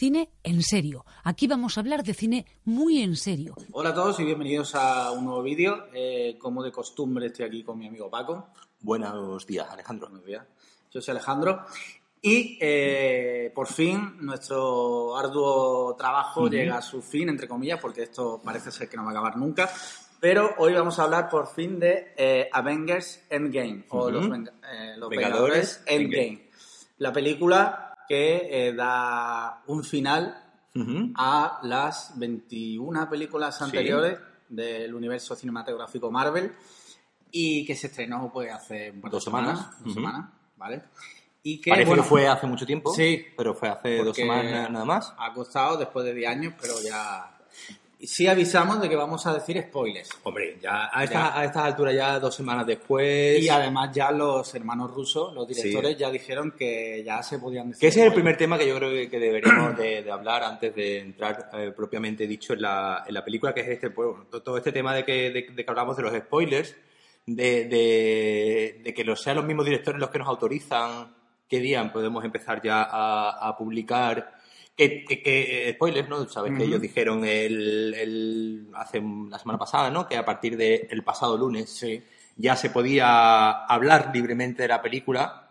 cine en serio. Aquí vamos a hablar de cine muy en serio. Hola a todos y bienvenidos a un nuevo vídeo. Eh, como de costumbre estoy aquí con mi amigo Paco. Buenos días, Alejandro. Buenos días. Yo soy Alejandro. Y eh, por fin nuestro arduo trabajo llega a su fin, entre comillas, porque esto parece ser que no va a acabar nunca. Pero hoy vamos a hablar por fin de eh, Avengers Endgame, o los, Vengadores, Vengadores Endgame. La película que eh, da un final a las 21 películas anteriores del universo cinematográfico Marvel y que se estrenó pues hace un par de Dos semanas. dos semanas, ¿vale? Y que, Parece bueno, que fue hace mucho tiempo, Sí. pero fue hace dos semanas nada más. Ha costado después de 10 años, pero ya... Sí avisamos de que vamos a decir spoilers. Hombre, ya a, esta- esta- a estas alturas, ya dos semanas después... Y además ya los hermanos rusos, los directores, ya dijeron que ya se podían decir Que ese es el spoilers. primer tema que yo creo que, que deberíamos de, de hablar antes de entrar eh, propiamente dicho en la, en la película, que es este pues, todo- este tema de que, de, de que hablamos de los spoilers, de, de- de que los, sean los mismos directores los que nos autorizan qué día podemos empezar ya a, a publicar. Que, que- que, eh, spoilers, ¿no? Sabes que ellos dijeron el, el- hace la semana pasada, ¿no? Que a partir del pasado lunes Sí. ya se podía hablar libremente de la película.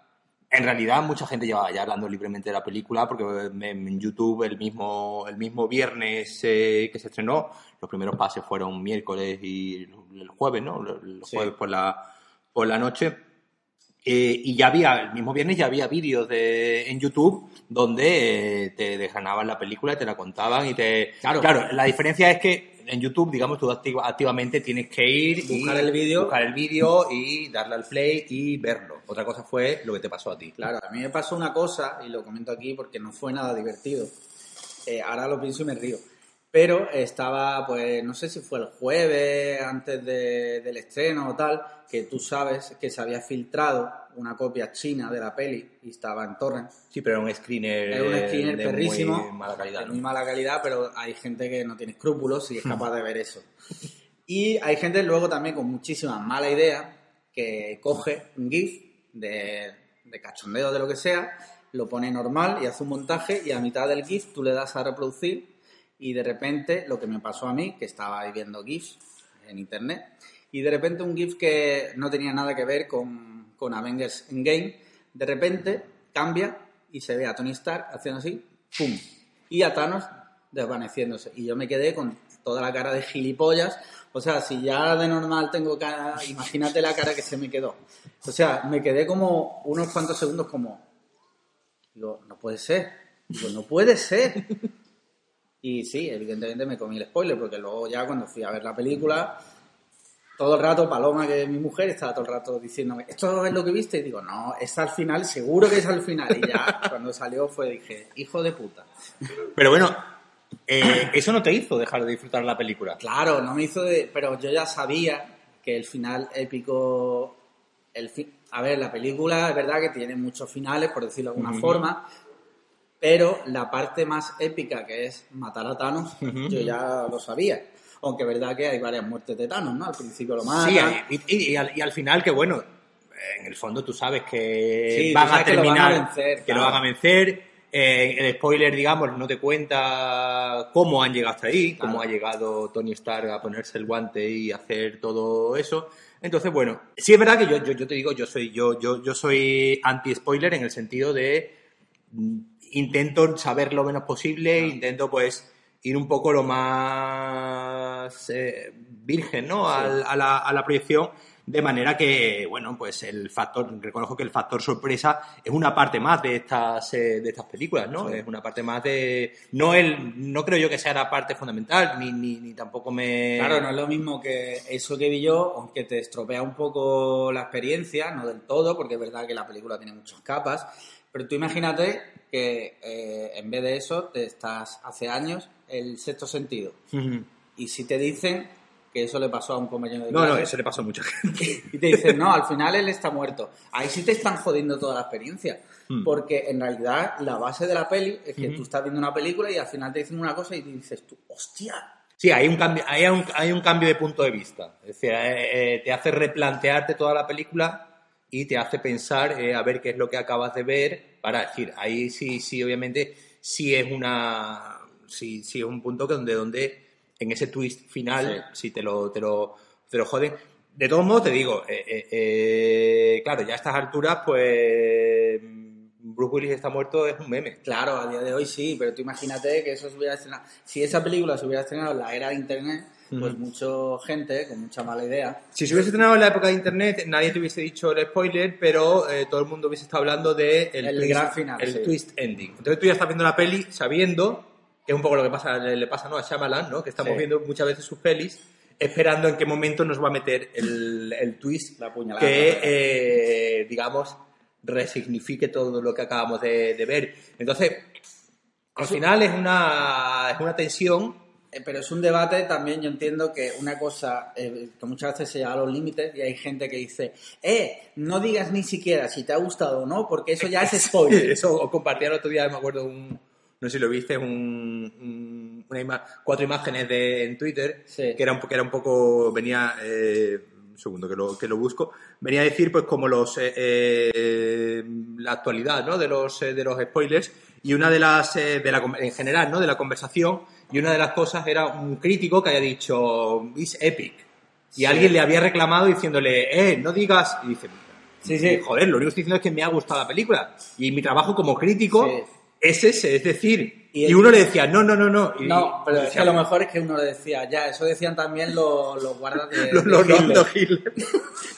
En realidad, mucha gente llevaba ya hablando libremente de la película, porque en en YouTube el mismo, el mismo viernes eh, que se estrenó, los primeros pases fueron miércoles y el jueves, ¿no? El Sí. jueves por la, por la noche. Eh, y ya había, el mismo viernes ya había vídeos de, en YouTube donde eh, te desgranaban la película y te la contaban y te... Claro. la diferencia es que en YouTube, digamos, tú activa- activamente tienes que ir y Buscar el vídeo. buscar el vídeo y darle al play y verlo. Otra cosa fue lo que te pasó a ti. Claro, a mí me pasó una cosa, y lo comento aquí porque no fue nada divertido. Eh, ahora lo pienso y me río. Pero estaba, pues, no sé si fue el jueves antes de- del estreno o tal, que tú sabes que se había filtrado una copia china de la peli y estaba en torrent. Sí, pero era un screener, Era un screener de perrísimo, muy mala calidad. muy mala calidad, pero hay gente que no tiene escrúpulos y es capaz de ver eso. Y hay gente luego también con muchísima mala idea que coge un GIF de, de cachondeo de lo que sea, lo pone normal y hace un montaje y a mitad del GIF tú le das a reproducir y de repente lo que me pasó a mí, que estaba ahí viendo GIFs en internet, y de repente un GIF que no tenía nada que ver con, con Avengers Endgame, de repente cambia y se ve a Tony Stark haciendo así, ¡pum! Y a Thanos desvaneciéndose. Y yo me quedé con toda la cara de gilipollas. O sea, si ya de normal tengo cara, imagínate la cara que se me quedó. O sea, me quedé como unos cuantos segundos como, no puede ser. Digo, no puede ser. Y sí, evidentemente me comí el spoiler, porque luego ya cuando fui a ver la película, todo el rato Paloma, que es mi mujer, estaba todo el rato diciéndome, ¿esto es lo que viste? Y digo, no, es al final, seguro que es al final. Y ya cuando salió fue, dije, hijo de puta. Pero bueno, eh, eso no te hizo dejar de disfrutar la película. Claro, no me hizo de... Pero yo ya sabía que el final épico... El fi- A ver, la película es verdad que tiene muchos finales, por decirlo de alguna forma, pero la parte más épica, que es matar a Thanos, yo ya lo sabía. Aunque es verdad que hay varias muertes de Thanos, ¿no? Al principio lo matan. Sí, y, y- y al, y al final que bueno, en el fondo tú sabes que Sí, van a sabes que lo van a terminar, vencer, que claro. lo van a vencer. Eh, el spoiler, digamos, no te cuenta cómo han llegado hasta ahí, Claro. cómo ha llegado Tony Stark a ponerse el guante y hacer todo eso. Entonces, bueno, sí es verdad que yo, yo, yo te digo, yo soy, yo, yo, yo soy anti-spoiler en el sentido de mm, intento saber lo menos posible, intento pues ir un poco lo más eh, virgen, ¿no? Al- a, la, a la proyección, de manera que, bueno, pues el factor, reconozco que el factor sorpresa es una parte más de estas, eh, de estas películas, ¿no? Sí. Es una parte más de... No, el, no creo yo que sea la parte fundamental, ni, ni, ni tampoco me... Claro, no es lo mismo que eso que vi yo, aunque te estropea un poco la experiencia, no del todo, porque es verdad que la película tiene muchas capas, pero tú imagínate que eh, en vez de eso te estás hace años el sexto sentido. Ujú. Y si te dicen que eso le pasó a un compañero de No, no, clase, eso le pasó a mucha gente. y te dicen, no, al final él está muerto. Ahí sí te están jodiendo toda la experiencia. Hmm. Porque en realidad la base de la peli es que tú estás viendo una película y al final te dicen una cosa y dices tú, hostia, Sí, hay un cambio, hay un, hay un cambio de punto de vista. Es decir, eh, eh, te hace replantearte toda la película y te hace pensar eh, a ver qué es lo que acabas de ver para decir, ahí sí, sí, obviamente sí es una. Sí, sí es un punto que donde, donde en ese twist final, si te lo, te lo, te lo joden. De todos modos, te digo, eh, eh, eh, claro, ya a estas alturas, pues Bruce Willis está muerto es un meme. Claro, a día de hoy sí, pero tú imagínate que eso se hubiera estrenado. Si esa película se hubiera estrenado en la era de Internet, pues mucha gente con mucha mala idea. Si se hubiese estrenado en la época de Internet, nadie te hubiese dicho el spoiler, pero eh, todo el mundo hubiese estado hablando de el, twist, gran final, el twist ending. Entonces tú ya estás viendo la peli sabiendo, que es un poco lo que pasa, le, pasa ¿no? a Shyamalan, ¿no? que estamos viendo muchas veces sus pelis esperando en qué momento nos va a meter el, el twist la que, eh, digamos, resignifique todo lo que acabamos de, ver. Entonces, al final es una, es una tensión. Eh, pero es un debate también, yo entiendo que una cosa eh, que muchas veces se llega a los límites y hay gente que dice, eh, no digas ni siquiera si te ha gustado o no, porque eso ya es spoiler. eso compartí el otro día, me acuerdo, un, no sé si lo viste, un, cuatro imágenes de, en Twitter, que, era un, que era un poco, venía... Eh, segundo que lo, que lo busco, venía a decir pues como los eh, eh, la actualidad ¿no? de los eh, de los spoilers y una de las de la, en general ¿no? de la conversación y una de las cosas era un crítico que haya dicho is epic y alguien le había reclamado diciéndole eh no digas y dice sí, sí. joder lo único que estoy diciendo es que me ha gustado la película y mi trabajo como crítico es ese es decir y, uno le decía, no, no, no, no. no, pero es que a lo mejor es que uno le decía, ya, eso decían también los, los guardas de, los, los Hitler. Hitler.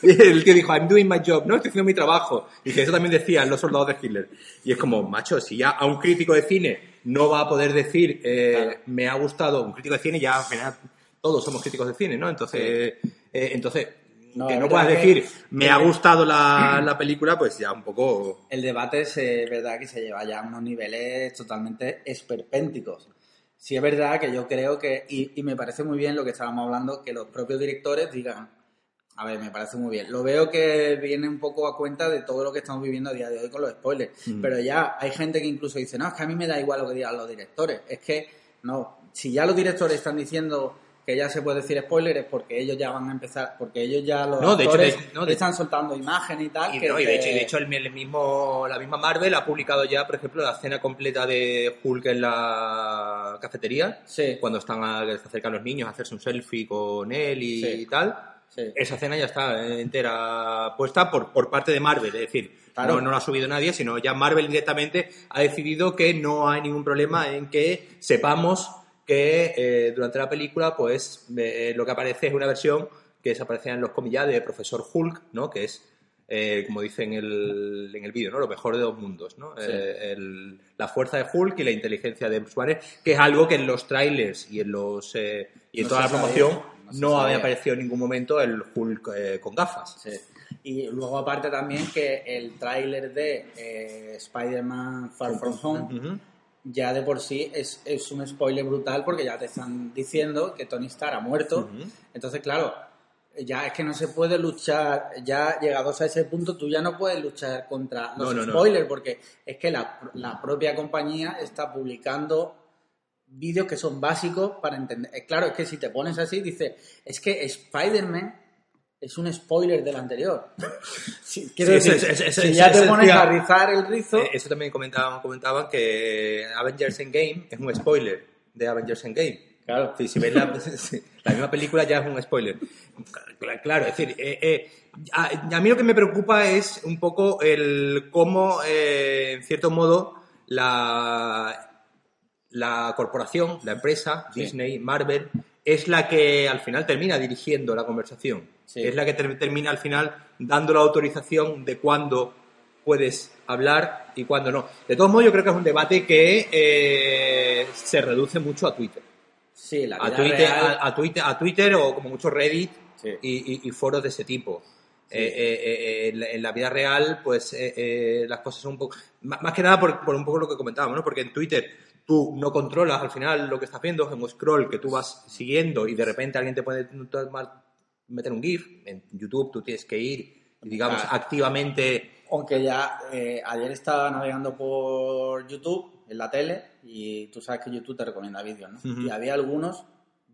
el que dijo, I'm doing my job, ¿no? Estoy haciendo mi trabajo. Y que eso también decían los soldados de Hitler. Y es como, macho, si ya a un crítico de cine no va a poder decir, eh, me ha gustado, un crítico de cine ya, al final, todos somos críticos de cine, ¿no? Entonces, eh, entonces que no puedas decir, me ha gustado la, la, película, pues ya un poco... El debate es eh, verdad que se lleva ya a unos niveles totalmente esperpénticos. Sí es verdad que yo creo que, y, y, me parece muy bien lo que estábamos hablando, que los propios directores digan, a ver, me parece muy bien. Lo veo que viene un poco a cuenta de todo lo que estamos viviendo a día de hoy con los spoilers. Mm. Pero ya hay gente que incluso dice, no, es que a mí me da igual lo que digan los directores. Es que, no, si ya los directores están diciendo que ya se puede decir spoiler es porque ellos ya van a empezar, porque ellos ya los no, de hecho, no, están soltando imágenes y tal. Y, de, hecho, el, mismo, la misma Marvel ha publicado ya, por ejemplo, la escena completa de Hulk en la cafetería, cuando están a, se acercan los niños a hacerse un selfie con él y, tal. Esa escena ya está entera puesta por, por parte de Marvel, es decir, no, no la ha subido nadie, sino ya Marvel directamente ha decidido que no hay ningún problema en que sepamos que eh, durante la película, pues eh, lo que aparece es una versión que desaparecía en los comillas de Profesor Hulk, ¿no? Que es, eh, como dice en el, en el vídeo, ¿no? Lo mejor de dos mundos, ¿no? la fuerza de Hulk y la inteligencia de Bruce Banner, que es algo que en los trailers y en los y en toda la promoción no, había aparecido en ningún momento el Hulk con gafas. Y luego aparte también que el tráiler de Spider-Man Far From Home ya de por sí es, es, un spoiler brutal porque ya te están diciendo que Tony Stark ha muerto. Entonces, claro, ya es que no se puede luchar, ya llegados a ese punto, tú ya no puedes luchar contra los spoilers porque es que la, la, propia compañía está publicando vídeos que son básicos para entender. Eh, claro, es que si te pones así, dice, es que Spider-Man es un spoiler del anterior. si ya te pones a rizar el rizo. Eh, eso también comentaban, comentaban que Avengers Endgame es un spoiler de Avengers Endgame. Claro. si ves la, la, misma película ya es un spoiler. Claro, es decir, eh, eh, a, mí lo que me preocupa es un poco el cómo, en cierto modo, la, la corporación, la empresa, Disney, Marvel, es la que al final termina dirigiendo la conversación. Es la que termina al final dando la autorización de cuándo puedes hablar y cuándo no. De todos modos, yo creo que es un debate que eh, se reduce mucho a Twitter. Sí, la a, Twitter, a, Twitter, a Twitter o como mucho Reddit y, foros de ese tipo. Eh, eh, en, la, vida real, pues las cosas son un poco... Más, que nada por, por, un poco lo que comentábamos, ¿no? Porque en Twitter tú no controlas al final lo que estás viendo, es un scroll que tú vas siguiendo y de repente alguien te puede meter un GIF. En YouTube tú tienes que ir digamos, activamente. Aunque ya eh, ayer estaba navegando por YouTube, en la tele, y tú sabes que YouTube te recomienda vídeos, ¿no? Y había algunos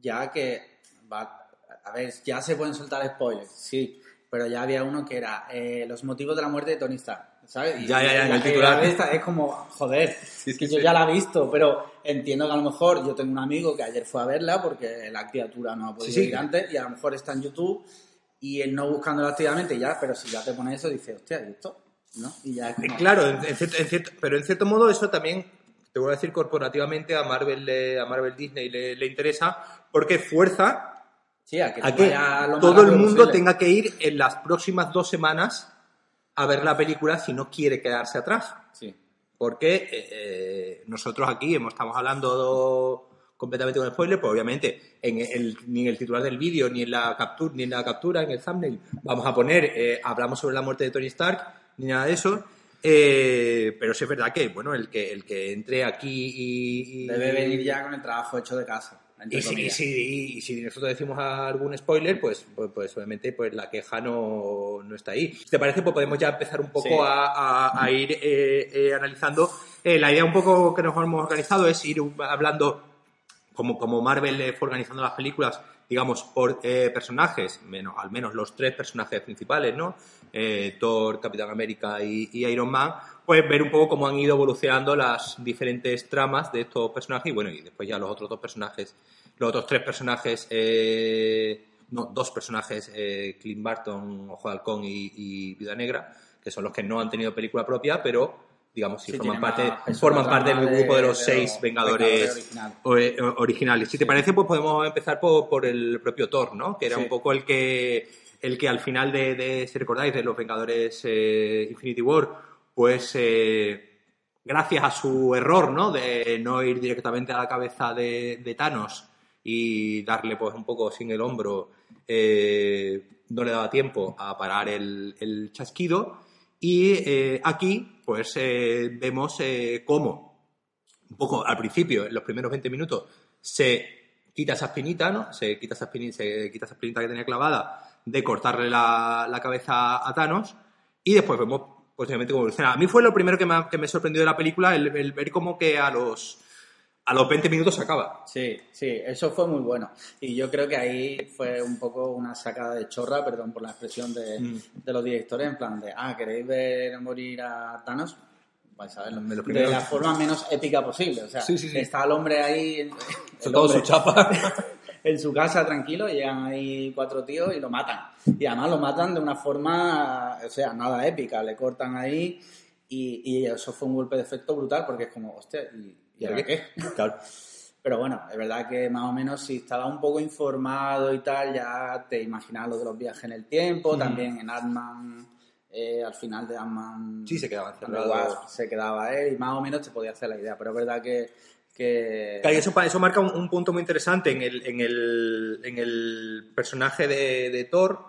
ya que. Va, a ver, ya se pueden soltar spoilers, sí, pero ya había uno que era eh, los motivos de la muerte de Tony Stark. ¿Sabes? Y Ya, ya, ya, en el titular. la esta es como, joder, es que yo ya la he visto, pero entiendo que a lo mejor yo tengo un amigo que ayer fue a verla porque la criatura no ha podido Sí, sí. ir antes y a lo mejor está en YouTube y él no buscándolo activamente ya, pero si ya te pone eso, dice, hostia, ¿y esto? ¿No? Y ya es Eh, como- Claro, en- cierto- en cierto- pero en cierto modo eso también, te voy a decir corporativamente, a Marvel, le- a Marvel Disney le, le interesa porque fuerza Sí, a que, a que todo el mundo posible. tenga que ir en las próximas dos semanas a ver la película si no quiere quedarse atrás. Sí. Porque eh, eh, nosotros aquí hemos, estamos hablando completamente con spoiler, pues obviamente en el- ni en el titular del vídeo, ni en la captura, ni en la captura, en el thumbnail, vamos a poner, eh, hablamos sobre la muerte de Tony Stark, ni nada de eso. Eh, pero sí es verdad que, bueno, el que, el que entre aquí y, y- Debe venir ya con el trabajo hecho de casa. Y si, y si- y si nosotros decimos algún spoiler, pues, pues, pues obviamente pues la queja no, no está ahí. Si te parece, pues podemos ya empezar un poco Sí. a, a- a ir eh, eh, analizando. Eh, la idea un poco que nos hemos organizado es ir hablando, como, como Marvel fue organizando las películas, digamos, por eh, personajes, menos, al menos los tres personajes principales, ¿no? Eh, Thor, Capitán América y, y Iron Man, pues ver un poco cómo han ido evolucionando las diferentes tramas de estos personajes y bueno, y después ya los otros dos personajes, los otros tres personajes, eh, no, dos personajes, eh, Clint Barton, Ojo de Halcón y, y Viuda Negra, que son los que no han tenido película propia, pero digamos, si Sí, forman parte, forman parte del de- grupo de los de seis los Vengadores eh, originales. Si te parece, pues podemos empezar por, por el propio Thor, ¿no? Que era Sí. un poco el que, el que al final de, de, si recordáis, de los Vengadores eh, Infinity War, pues eh, gracias a su error, ¿no? De no ir directamente a la cabeza de, de Thanos y darle pues un poco sin el hombro, eh, no le daba tiempo a parar el, el chasquido. Y eh, aquí, pues eh, vemos eh, cómo un poco al principio, en los primeros 20 minutos, se quita esa espinita, ¿no? Se quita esa espinita, se quita esa espinita que tenía clavada de cortarle la, la cabeza a Thanos y después vemos posteriormente cómo evoluciona. A mí fue lo primero que me, que me sorprendió de la película, el, ver como que a los, a los 20 minutos se acaba. Sí, sí, eso fue muy bueno. Y yo creo que ahí fue un poco una sacada de chorra, perdón por la expresión de, Mm. de los directores, en plan de, ah, ¿queréis ver morir a Thanos? Vais a verlo. De la forma menos épica posible. O sea, Sí, sí, sí. está el hombre ahí, el Son todos hombre su chapa. en su casa tranquilo, llegan ahí cuatro tíos y lo matan. Y además lo matan de una forma, o sea, nada épica, le cortan ahí y, y eso fue un golpe de efecto brutal porque es como, hostia, ¿y, y ahora qué? Claro. Pero bueno, es verdad que más o menos si estaba un poco informado y tal, ya te imaginas lo de los viajes en el tiempo, Mm. también en Ant-Man, eh, al final de Ant-Man Sí, se quedaba encerrado. Se quedaba él y más o menos te podía hacer la idea, pero es verdad que... que... Claro, eso, eso marca un, un punto muy interesante en el, en el, en el personaje de, de Thor,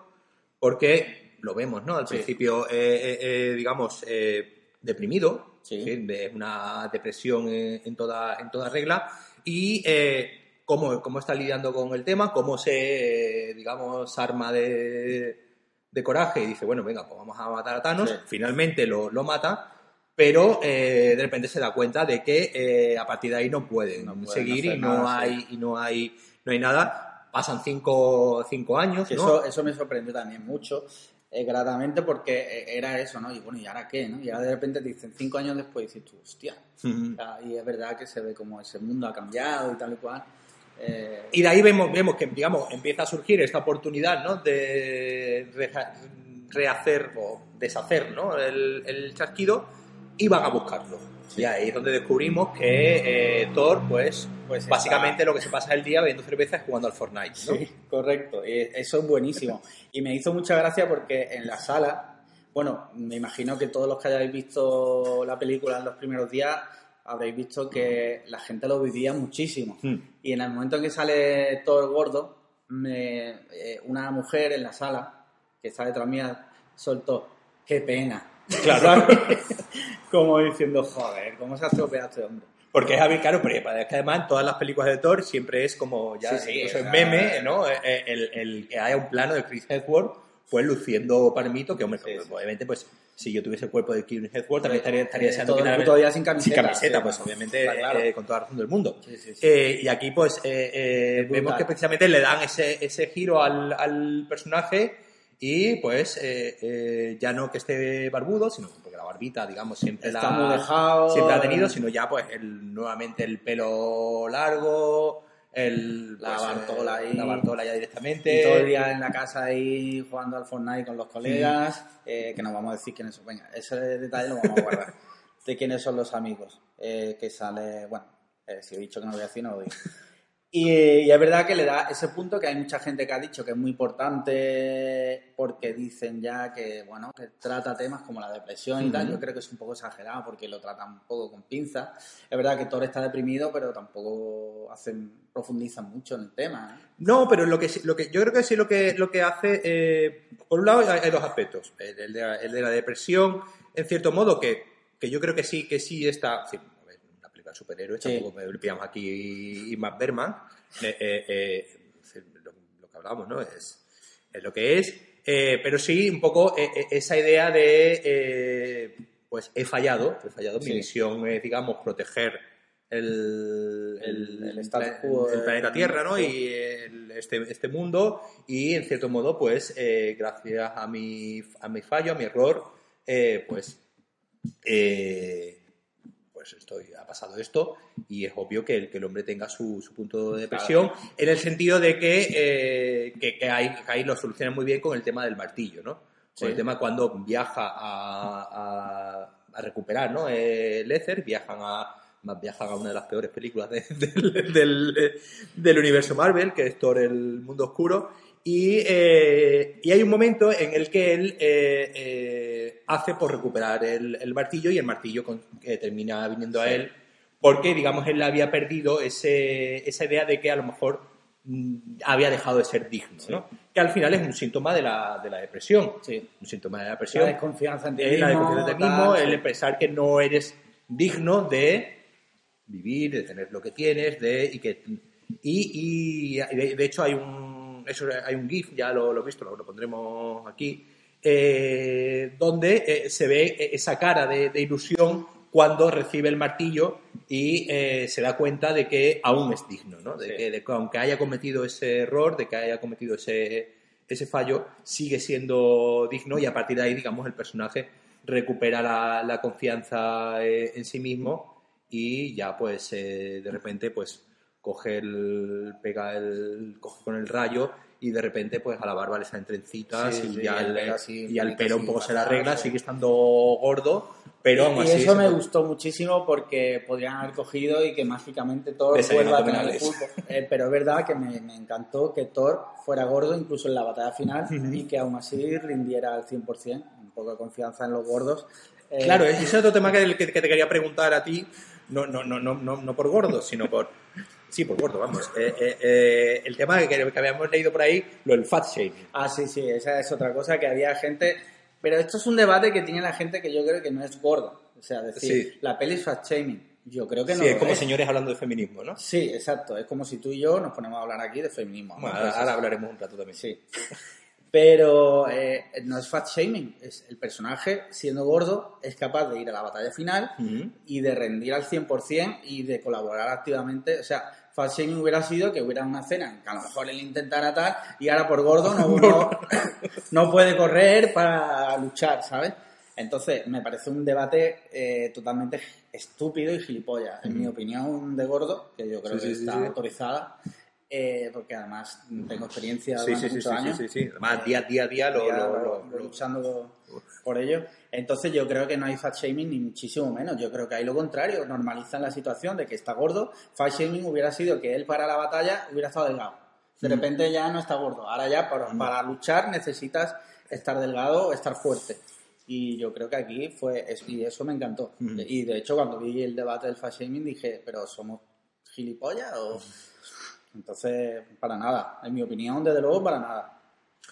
porque lo vemos, ¿no? Al Sí. principio, eh, eh, eh, digamos, eh, deprimido, Sí. ¿sí? de una depresión en, en toda, en toda regla, y eh, cómo, cómo está lidiando con el tema, cómo se, eh, digamos, arma de, de coraje y dice, bueno, venga, pues vamos a matar a Thanos, Sí. finalmente lo, lo mata, pero eh, de repente se da cuenta de que eh, a partir de ahí no pueden No pueden seguir y no nada, hay y no hay no hay nada pasan cinco, cinco años eso, eso me sorprendió también mucho, eh, gratamente, porque eh, era eso, ¿no? Y bueno, ¿y ahora qué? ¿no? Y ahora de repente te dicen cinco años después y dices tú, hostia. Ujú. O sea, y es verdad que se ve como ese mundo ha cambiado y tal y cual. Eh, y de ahí vemos vemos que digamos empieza a surgir esta oportunidad ¿no? de reha- rehacer o deshacer ¿no? el, el chasquido y van a buscarlo y ahí es donde descubrimos que eh, Thor pues Pues está- básicamente lo que se pasa el día bebiendo cerveza es jugando al Fortnite ¿no? Sí, correcto. Y eso es buenísimo. Y me hizo mucha gracia porque en la sala, bueno, me imagino que todos los que hayáis visto la película en los primeros días habréis visto que la gente lo vivía muchísimo. Hmm. Y en el momento en que sale el gordo, me- eh, una mujer en la sala, que está detrás mía, soltó, qué pena. Claro. Como diciendo, joder, ¿cómo se ha estropeado este hombre? Porque es habitual, claro, pero es que además en todas las películas de Thor siempre es como ya Sí, sí, incluso en meme, ¿no? Eh, eh, El, el que haya un plano de Chris Hemsworth pues luciendo palmito, que hombre, Sí, sí. obviamente pues si yo tuviese el cuerpo de Chris Hemsworth también estaría, estaría Eh, deseando todo el día sin camiseta, sin camiseta, pues obviamente claro. eh, con toda la razón del mundo. Eh, y aquí pues eh, eh, vemos que precisamente le dan ese, ese giro al, al personaje Y pues eh, eh, ya no que esté barbudo, sino porque la barbita, digamos, siempre Está la, dejado. siempre la ha tenido, sino ya pues el, nuevamente el pelo largo, el, La pues, bartola eh, ahí. la bartola ya directamente. Y todo el día en la casa ahí jugando al Fortnite con los colegas, eh, que nos vamos a decir quiénes son. Venga, ese detalle lo vamos a guardar. de quiénes son los amigos. eh, que sale, bueno, eh, si he dicho que no voy a decir, no lo digo. Y, y es verdad que le da ese punto que hay mucha gente que ha dicho que es muy importante porque dicen ya que, bueno, que trata temas como la depresión y tal. Yo creo que es un poco exagerado porque lo tratan un poco con pinza. Es verdad que Thor está deprimido, pero tampoco hacen, profundizan mucho en el tema. ¿eh? No, pero lo que, lo que yo creo que sí lo que, lo que hace, eh, por un lado hay, hay dos aspectos. El, el de la, el de la depresión, en cierto modo, que, que yo creo que sí, que sí está, sí, de superhéroes, Sí. tampoco me pillamos aquí y Matt Berman, eh, eh, eh, lo, lo que hablamos, ¿no? Es, es lo que es, pero sí un poco esa idea de, pues he fallado, he fallado, mi misión es, digamos, proteger el, El- planeta Tierra, ¿no? Y este, este mundo y en cierto modo, pues, eh, gracias a mi, a mi fallo, a mi error, eh, pues, eh, pues estoy, ha pasado esto y es obvio que el, que el hombre tenga su, su punto de depresión en el sentido de que, eh, que, que ahí, lo solucionan muy bien con el tema del martillo, ¿no? Con el tema cuando viaja a, a- a recuperar, ¿no? Eh, el éter, viajan a, viajan a una de las peores películas de- del, del- del universo Marvel, que es Thor, el mundo oscuro, y, eh, y hay un momento en el que él eh, eh, hace por recuperar el, el martillo y el martillo con- que termina viniendo a él porque, digamos, él había perdido ese, esa idea de que a lo mejor mm, había dejado de ser digno, ¿no? Que al final es un síntoma de la, de la depresión. Sí. Un síntoma de la La depresión. desconfianza en ti mismo. la desconfianza de ti mismo, sí. el pensar que no eres digno de vivir, de tener lo que tienes, de y que y, y- y de, de hecho hay un eso hay un gif ya lo, lo he visto, lo, lo pondremos aquí eh, donde eh, se ve esa cara de, de ilusión cuando recibe el martillo y eh, se da cuenta de que aún es digno, ¿no? De Sí. que, de que aunque haya cometido ese error, de que haya cometido ese, ese fallo, sigue siendo digno y a partir de ahí, digamos, el personaje recupera la, la confianza eh, en sí mismo y ya pues eh, de repente pues coge el, pega el, coge con el rayo y de repente pues a la barba le salen trencitas Sí, y sí, ya y el el, pelo así, y al pelo un poco se le arregla, sigue estando gordo, pero aún y así eso se me gustó muchísimo porque podrían haber cogido y que mágicamente Thor Desayuno vuelva a tener el. Eh, pero es verdad que me, me encantó que Thor fuera gordo incluso en la batalla final y que aún así rindiera al 100%, un poco de confianza en los gordos. Eh, Claro, ese es otro tema que, que- te quería preguntar a ti, no, no, no, no, no, no por gordo, sino por... Sí, por gordo, vamos. Eh, eh, eh, el tema que, que habíamos leído por ahí, lo del fat shaming. Ah, sí, sí, esa es otra cosa que había gente. Pero esto es un debate que tiene la gente que yo creo que no es gordo. O sea, decir, Sí. la peli es fat shaming. Yo creo que no. sí, es como es. señores hablando de feminismo, ¿no? Sí, exacto. Es como si tú y yo nos ponemos a hablar aquí de feminismo. ¿no? Bueno, ahora, ahora hablaremos un rato también. Sí. Pero eh, no es fat shaming. Es el personaje, siendo gordo, es capaz de ir a la batalla final y de rendir al 100% y de colaborar activamente. O sea, fat shaming hubiera sido que hubiera una cena en que a lo mejor él intentara tal y ahora por gordo no, no, no puede correr para luchar, ¿sabes? Entonces, me parece un debate eh, totalmente estúpido y gilipollas. En mi opinión de gordo, que yo creo Sí, que sí, está sí. autorizada, eh, porque además tengo experiencia Sí, sí, sí, muchos sí, años. sí, sí, sí. Además, día, día a día lo... Ya lo- lo- lo- luchando por ello. Entonces yo creo que no hay fat shaming ni muchísimo menos. Yo creo que hay lo contrario. Normalizan la situación de que está gordo. Fat shaming hubiera sido que él para la batalla hubiera estado delgado. De Mm. repente ya no está gordo. Ahora ya para, para luchar necesitas estar delgado o estar fuerte. Y yo creo que aquí fue, y eso me encantó. Mm. Y de hecho cuando vi el debate del fat shaming dije, pero somos gilipollas o... Entonces, para nada. En mi opinión, desde luego, para nada.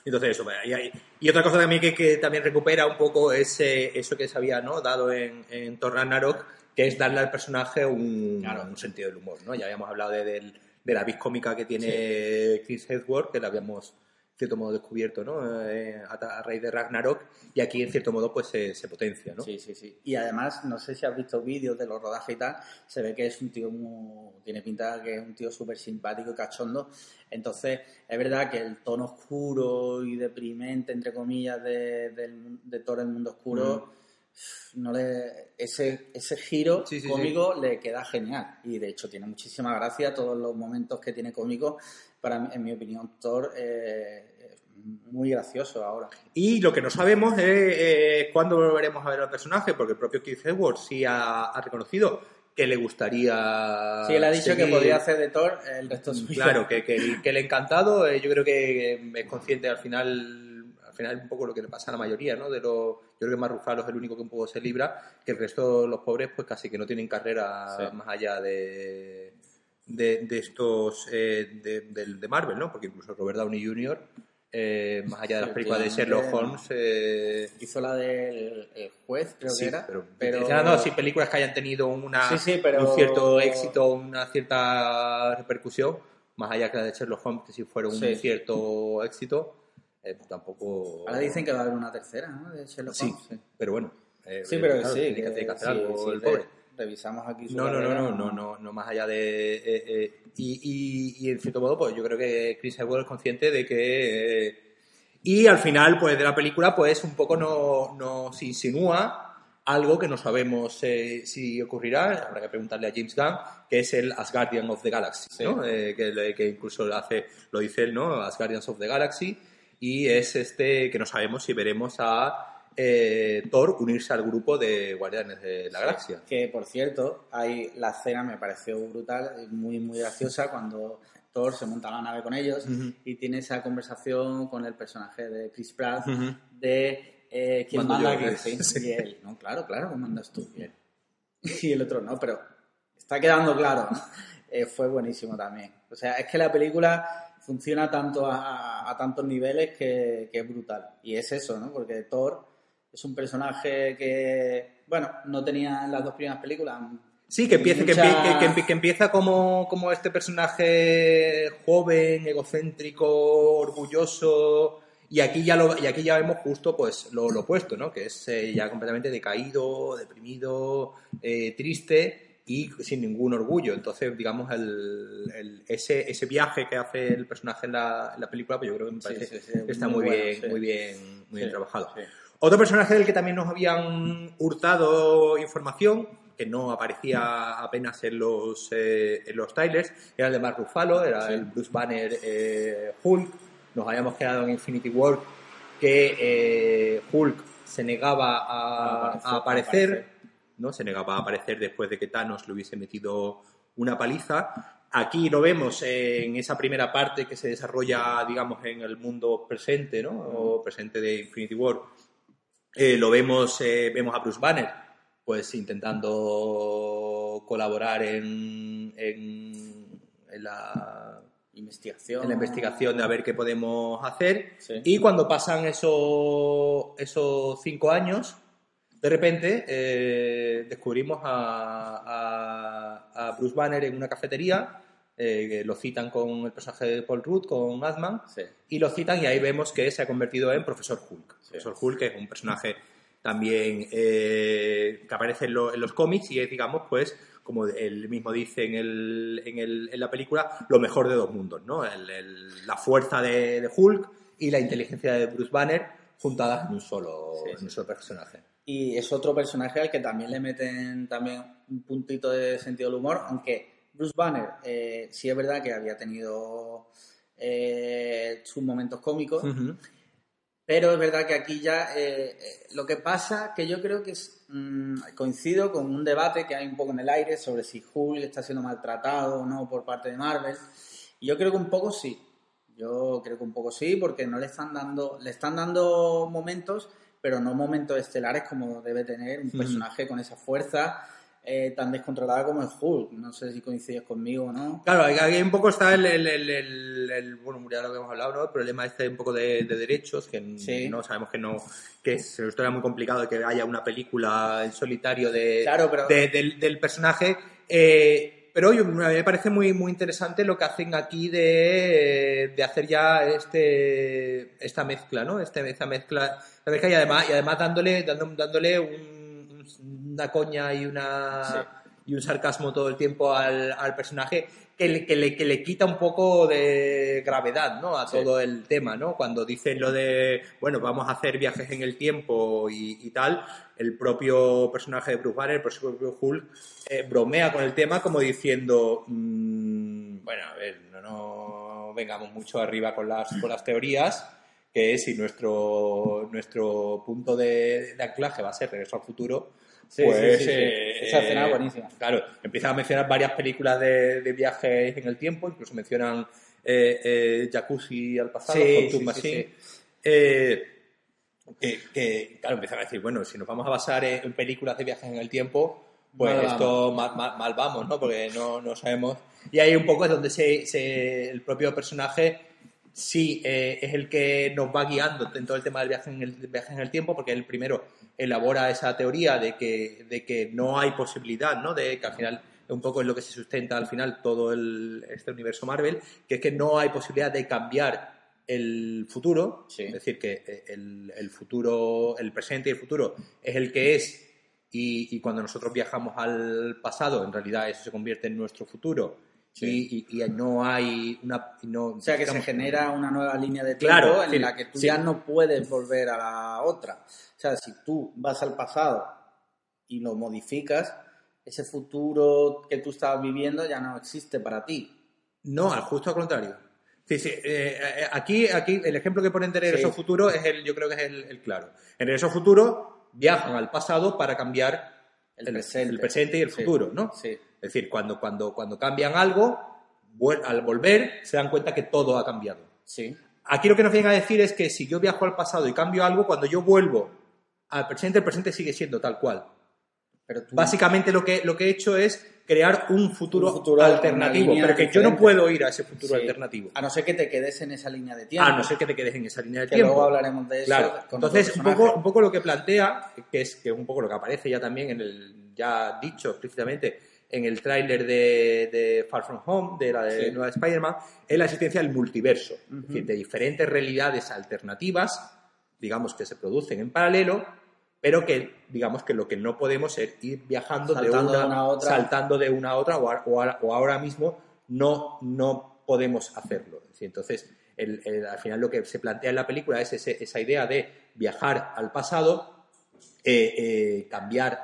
Entonces, eso. Y, hay- y otra cosa también que, que también recupera un poco es eh, eso que se había ¿no? dado en, en Thor Ragnarok, que es darle al personaje un, Claro. un sentido del humor. ¿no? Ya habíamos hablado de, del- de la vis cómica que tiene Chris Hemsworth, que la habíamos cierto modo descubierto, ¿no? Eh, a, a raíz de Ragnarok y aquí en cierto modo pues se, se potencia, ¿no? Sí, sí, sí. Y además, no sé si has visto vídeos de los rodajes y tal, se ve que es un tío muy... tiene pinta que es un tío súper simpático y cachondo. Entonces, es verdad que el tono oscuro y deprimente, entre comillas, de, del- de todo el mundo oscuro, no le, ese, ese giro Sí, sí, cómico le queda genial. Y de hecho tiene muchísima gracia todos los momentos que tiene cómico. Para en mi opinión, Thor eh, es muy gracioso ahora. Y lo que no sabemos es eh, cuándo volveremos a ver al personaje, porque el propio Keith Edwards sí ha, ha reconocido que le gustaría. Sí, él ha dicho que podía hacer de Thor el resto de su vida. Claro, que, que, que le ha encantado. eh, yo creo que es consciente al final, al final un poco lo que le pasa a la mayoría, ¿no? De los, yo creo que Mark Ruffalo es el único que un poco se libra, que el resto, los pobres, pues casi que no tienen carrera Sí. más allá de, de, de estos eh, de, del- de Marvel, ¿no? Porque incluso Robert Downey Jr., eh, más allá de las Sí, películas de Sherlock Holmes, eh, Hizo la del el juez, creo Sí, que era. pero, pero estoy hablando así películas que hayan tenido una, Sí, sí, pero- un cierto éxito, una cierta repercusión, más allá que la de Sherlock Holmes, que si fuera un Sí. cierto éxito, eh, tampoco... Ahora dicen que va a haber una tercera, ¿no? De Sherlock Sí, Holmes. pero bueno. eh, Sí, pero claro, sí. tiene que hacer, que hacer sí, algo sí, el re- pobre. Revisamos aquí su No, no, no, no, no, no, no más allá de... eh, eh, y, y, y en cierto modo, pues yo creo que Chris Edwards es consciente de que... eh, y al final, pues de la película, pues un poco no- nos insinúa algo que no sabemos si ocurrirá, habrá que preguntarle a James Gunn, que es el Asgardian of the Galaxy, Sí. ¿no? Que, incluso lo hace, lo dice él, ¿no? Asgardians of the Galaxy, y es este que no sabemos si veremos a eh, Thor unirse al grupo de Guardianes de la Galaxia. Que por cierto, hay la escena me pareció brutal, muy muy graciosa cuando Thor se monta a la nave con ellos Ujú. y tiene esa conversación con el personaje de Chris Pratt Ujú. de eh, quién manda yo, aquí, ¿eh? sí. Y él, no, claro, claro que mandas tú. Y, él. Y el otro, no, pero está quedando claro. Eh, fue buenísimo también. O sea, es que la película funciona tanto a, a tantos niveles que, que es brutal. Y es eso, ¿no? Porque Thor es un personaje que, bueno, no tenía en las dos primeras películas. Sí, que empieza, que, mucha- empie- que- que- que empieza como, como este personaje joven, egocéntrico, orgulloso, y aquí ya lo, y aquí ya vemos justo pues lo, lo opuesto, ¿no? Que es eh, ya completamente decaído, deprimido, eh, triste y sin ningún orgullo. Entonces, digamos, el, el- ese, ese viaje que hace el personaje en la, en la película, pues yo creo que me parece sí, está muy muy, bueno, bien, muy bien, muy bien trabajado. Otro personaje del que también nos habían hurtado información, que no aparecía apenas en los, eh, en los trailers, era el de Mark Ruffalo, era Sí. el Bruce Banner eh, Hulk. Nos habíamos quedado en Infinity War que eh, Hulk se negaba a, A aparecer, a aparecer, a aparecer. ¿no? Se negaba a aparecer después de que Thanos le hubiese metido una paliza. Aquí lo vemos en esa primera parte que se desarrolla, digamos, en el mundo presente, ¿no? O presente de Infinity War. Eh, lo vemos, eh, vemos a Bruce Banner, pues intentando colaborar en, en, en la, Investigación. en la investigación de a ver qué podemos hacer. Sí. Y cuando pasan esos, esos cinco años, de repente eh, descubrimos a, a- a Bruce Banner en una cafetería, eh, lo citan con el personaje de Paul Rudd, con Ant-Man, Sí. y lo citan y ahí vemos que se ha convertido en Profesor Hulk. Sí. Profesor Hulk es un personaje también eh, que aparece en, lo- en los cómics y es, digamos, pues, como él mismo dice en, el, en, el- en la película, lo mejor de dos mundos, ¿no? El- el- la fuerza de, de Hulk y la inteligencia de Bruce Banner juntadas en un solo, Sí, en un solo personaje. Y es otro personaje al que también le meten también un puntito de sentido del humor, aunque Bruce Banner eh, sí es verdad que había tenido eh, sus momentos cómicos, pero es verdad que aquí ya eh, eh, lo que pasa que yo creo que es, mm, coincido con un debate que hay un poco en el aire sobre si Hulk está siendo maltratado o no por parte de Marvel. Y yo creo que un poco sí. Yo creo que un poco sí, porque no le están dando, le están dando momentos, pero no momentos estelares como debe tener un personaje con esa fuerza eh, tan descontrolada como es Hulk. No sé si coincides conmigo o no. Claro, ahí un poco está el, el, el, el- bueno, ya lo que hemos hablado, ¿no? El problema este un poco de, de derechos, que Sí. no sabemos que no, que es una historia muy complicado de que haya una película en solitario de, Claro, pero- de- del, del personaje. eh, pero oye, me parece muy, muy interesante lo que hacen aquí de, de hacer ya este, esta mezcla, ¿no? Este, esta mezcla, esta mezcla y además, y además dándole, dándole un- una coña y una y un sarcasmo todo el tiempo al, al personaje que le, que, le, que le quita un poco de gravedad ¿no? a Sí. todo el tema, ¿no? Cuando dicen lo de, bueno, vamos a hacer viajes en el tiempo y, y tal, el propio personaje de Bruce Banner, el propio Hulk, eh, bromea con el tema como diciendo, mm, bueno, a ver, no, no vengamos mucho arriba con las, con las teorías, que si nuestro, nuestro punto de, de anclaje va a ser Regreso al Futuro, Sí, pues sí, sí, eh, Esa escena es buenísima. Claro, empiezan a mencionar varias películas de, de viajes en el tiempo, incluso mencionan eh, eh, Jacuzzi al pasado, sí, Machine. Eh, que, que, claro, empiezan a decir, bueno, si nos vamos a basar en, en películas de viajes en el tiempo, pues Mal esto mal, mal- mal vamos, ¿no? Porque no, no sabemos. Y ahí un poco es donde se, se- el propio personaje sí eh, es el que nos va guiando en todo el tema del viaje en el, viaje en el tiempo, porque él primero elabora esa teoría de que, de que no hay posibilidad, ¿no? De que al final es un poco en lo que se sustenta al final todo el, este universo Marvel, que es que no hay posibilidad de cambiar el futuro, Sí. es decir, que eh, el, el futuro, el presente y el futuro es el que es y, y cuando nosotros viajamos al pasado, en realidad eso se convierte en nuestro futuro Sí. y, y- y no hay una... no, O sea, que se genera una nueva línea de tiempo Claro, en sí, la que tú sí. ya no puedes volver a la otra. O sea, si tú vas al pasado y lo modificas, ese futuro que tú estabas viviendo ya no existe para ti. No, al justo al contrario. Sí, sí. eh, eh, aquí, aquí el ejemplo que ponen de Regreso Futuro es el, yo creo que es el, el claro. En Regreso Futuro viajan al pasado para cambiar El presente. el presente y el Sí, futuro, ¿no? Sí. Es decir, cuando, cuando, cuando cambian algo, al volver se dan cuenta que todo ha cambiado. Sí. Aquí lo que nos vienen a decir es que si yo viajo al pasado y cambio algo, cuando yo vuelvo al presente, el presente sigue siendo tal cual. Pero tú, Básicamente lo que, lo que he hecho es crear un futuro, Un futuro, alternativo, pero que yo no puedo ir a ese futuro Sí. alternativo. a no ser que te quedes en esa línea de tiempo. A no ser que te quedes en esa línea de que tiempo. luego hablaremos de eso. Claro. con Entonces, un poco, un poco lo que plantea, que es, que es un poco lo que aparece ya también en el, ya dicho explícitamente, en el tráiler de, de Far From Home, de la de Sí. nueva Spider-Man, es la existencia del multiverso. Ujú. Es decir, de diferentes realidades alternativas, digamos, que se producen en paralelo, pero que, digamos, que lo que no podemos es ir viajando de una, de una a otra. saltando de una a otra, o, a- o a- o ahora mismo no, no podemos hacerlo. Entonces, el- el- al final lo que se plantea en la película es ese- esa idea de viajar al pasado, eh, eh, cambiar,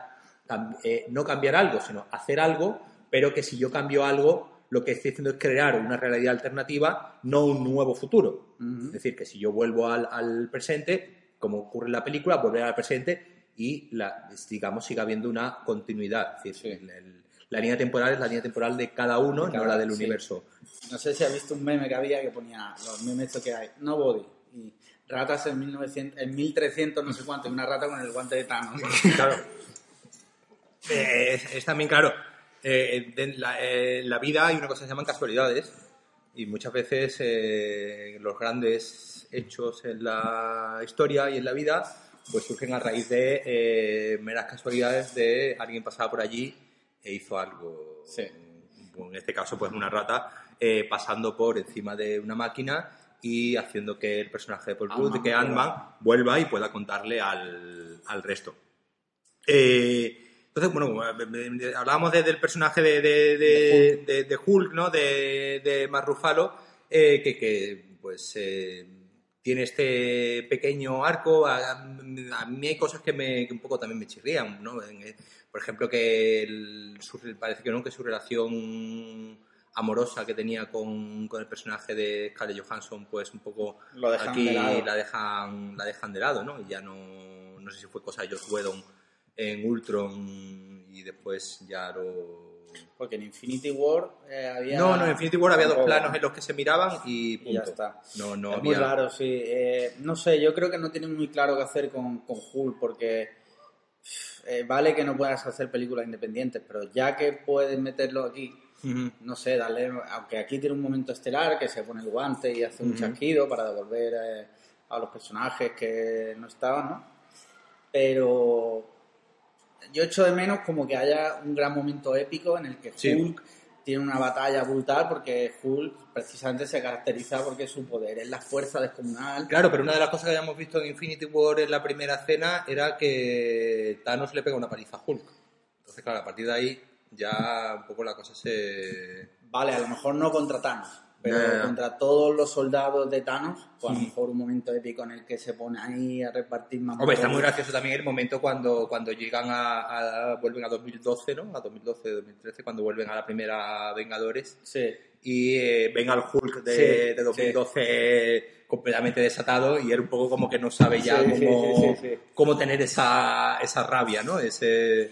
cam- eh, no cambiar algo, sino hacer algo, pero que si yo cambio algo, lo que estoy haciendo es crear una realidad alternativa, no un nuevo futuro. Es decir, que si yo vuelvo al, al presente, como ocurre en la película, volver al presente y, la, digamos, siga habiendo una continuidad. Es decir, Sí. el- el- la línea temporal es la línea temporal de cada uno, De cada- no la del sí. universo. No sé si has visto un meme que había que ponía los memes estos que hay. Nobody. Y ratas en, 1900, en 1300 no sé cuánto. Y una rata con el guante de Thanos. claro. Eh, es, es también, claro, eh, en la, eh, la vida hay una cosa que se llaman casualidades y muchas veces eh, los grandes hechos en la historia y en la vida pues surgen a raíz de eh, meras casualidades de alguien pasaba por allí e hizo algo. Sí. En este caso, pues una rata eh, pasando por encima de una máquina y haciendo que el personaje de Paul Rudd, que. Ant-Man, vuelva y pueda contarle al, al resto. Eh, entonces, bueno, hablábamos de- del personaje de, de, de, de- de Hulk, ¿no? De, eh, que, que, pues eh, tiene este pequeño arco. A, a mí hay cosas que, me, que un poco también me chirrían, ¿no? Eh, por ejemplo, que el- su- parece que no, que su relación amorosa que tenía con, con el personaje de Scarlett Johansson, pues un poco Lo dejan aquí de la dejan, la dejan de lado, ¿no? Y ya no, no sé si fue cosa de Joss Whedon en Ultron y después ya lo... Porque en Infinity War eh, había... No, no, en Infinity War había dos planos en los que se miraban y punto. Y ya está. No, no es había... muy raro, sí. Eh, no sé, yo creo que no tienen muy claro qué hacer con, con Hulk, porque eh, vale que no puedas hacer películas independientes, pero ya que puedes meterlo aquí, no sé, darle, aunque aquí tiene un momento estelar que se pone el guante y hace un chasquido para devolver a los personajes que no estaban, ¿no? Pero yo echo de menos como que haya un gran momento épico en el que Sí. Hulk tiene una batalla brutal porque Hulk precisamente se caracteriza porque su poder es la fuerza descomunal. Claro, pero una de las cosas que habíamos visto en Infinity War en la primera escena era que Thanos le pega una paliza a Hulk. Entonces, claro, a partir de ahí ya un poco la cosa se... Vale, a lo mejor no contra Thanos, pero ya. contra todos los soldados de Thanos, pues a lo mejor un momento épico en el que se pone ahí a repartir más Hombre, está muy gracioso también el momento cuando, cuando llegan a, a- vuelven a 2012, ¿no? A 2012, 2013, cuando vuelven a la primera Vengadores Sí, y eh, ven al Hulk de, Sí, de 2012 completamente desatado y él un poco como que no sabe ya Sí, sí, cómo, sí, sí, sí. cómo tener esa, esa rabia, ¿no? Ese...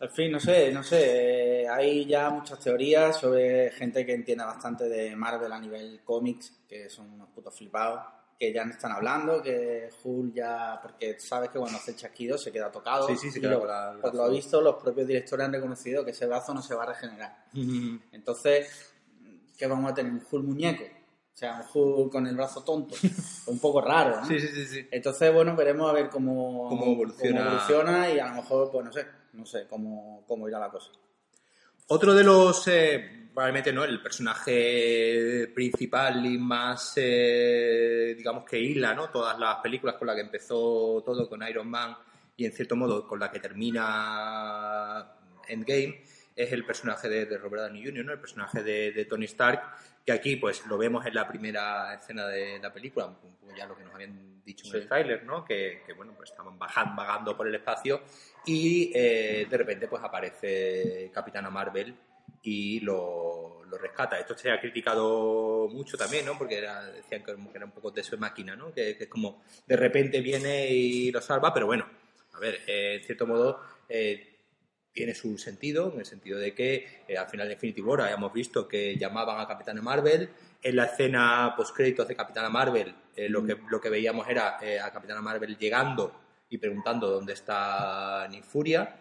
En fin, no sé, no sé. eh, hay ya muchas teorías sobre gente que entiende bastante de Marvel a nivel cómics, que son unos putos flipados, que ya no están hablando, que Hulk ya. Porque sabes que cuando hace chasquido se queda tocado. Sí, sí, se queda lo- la- Por lo brazo. visto, los propios directores han reconocido que ese brazo no se va a regenerar. Entonces, ¿qué vamos a tener? ¿Un Hulk muñeco? O sea, un Hulk con el brazo tonto. un poco raro, ¿no? Sí, sí, sí, sí. Entonces, bueno, veremos a ver cómo, Cómo evoluciona. cómo evoluciona y a lo mejor, pues no sé, no sé cómo, cómo irá la cosa. Otro de los, eh, probablemente no, el personaje principal y más, eh, digamos que hila, ¿no? Todas las películas con las que empezó todo con Iron Man y en cierto modo con la que termina Endgame es el personaje de, Robert Downey Jr., ¿no? El personaje de Tony Stark, que aquí pues lo vemos en la primera escena de la película, ya lo que nos habían dicho en el tráiler, ¿no? Que, que, bueno, pues estaban bajando, vagando por el espacio y eh, de repente pues aparece Capitana Marvel y lo, lo rescata. Esto se ha criticado mucho también, ¿no? Porque era- decían que era un poco de su máquina, ¿no? Que, que es como de repente viene y lo salva, pero bueno, a ver, eh, en cierto modo eh, tiene su sentido, en el sentido de que eh, al final de Infinity War habíamos visto que llamaban a Capitana Marvel. En la escena post-créditos de Capitana Marvel, eh, lo, que, lo que veíamos era eh, a Capitana Marvel llegando y preguntando dónde está Nick Furia.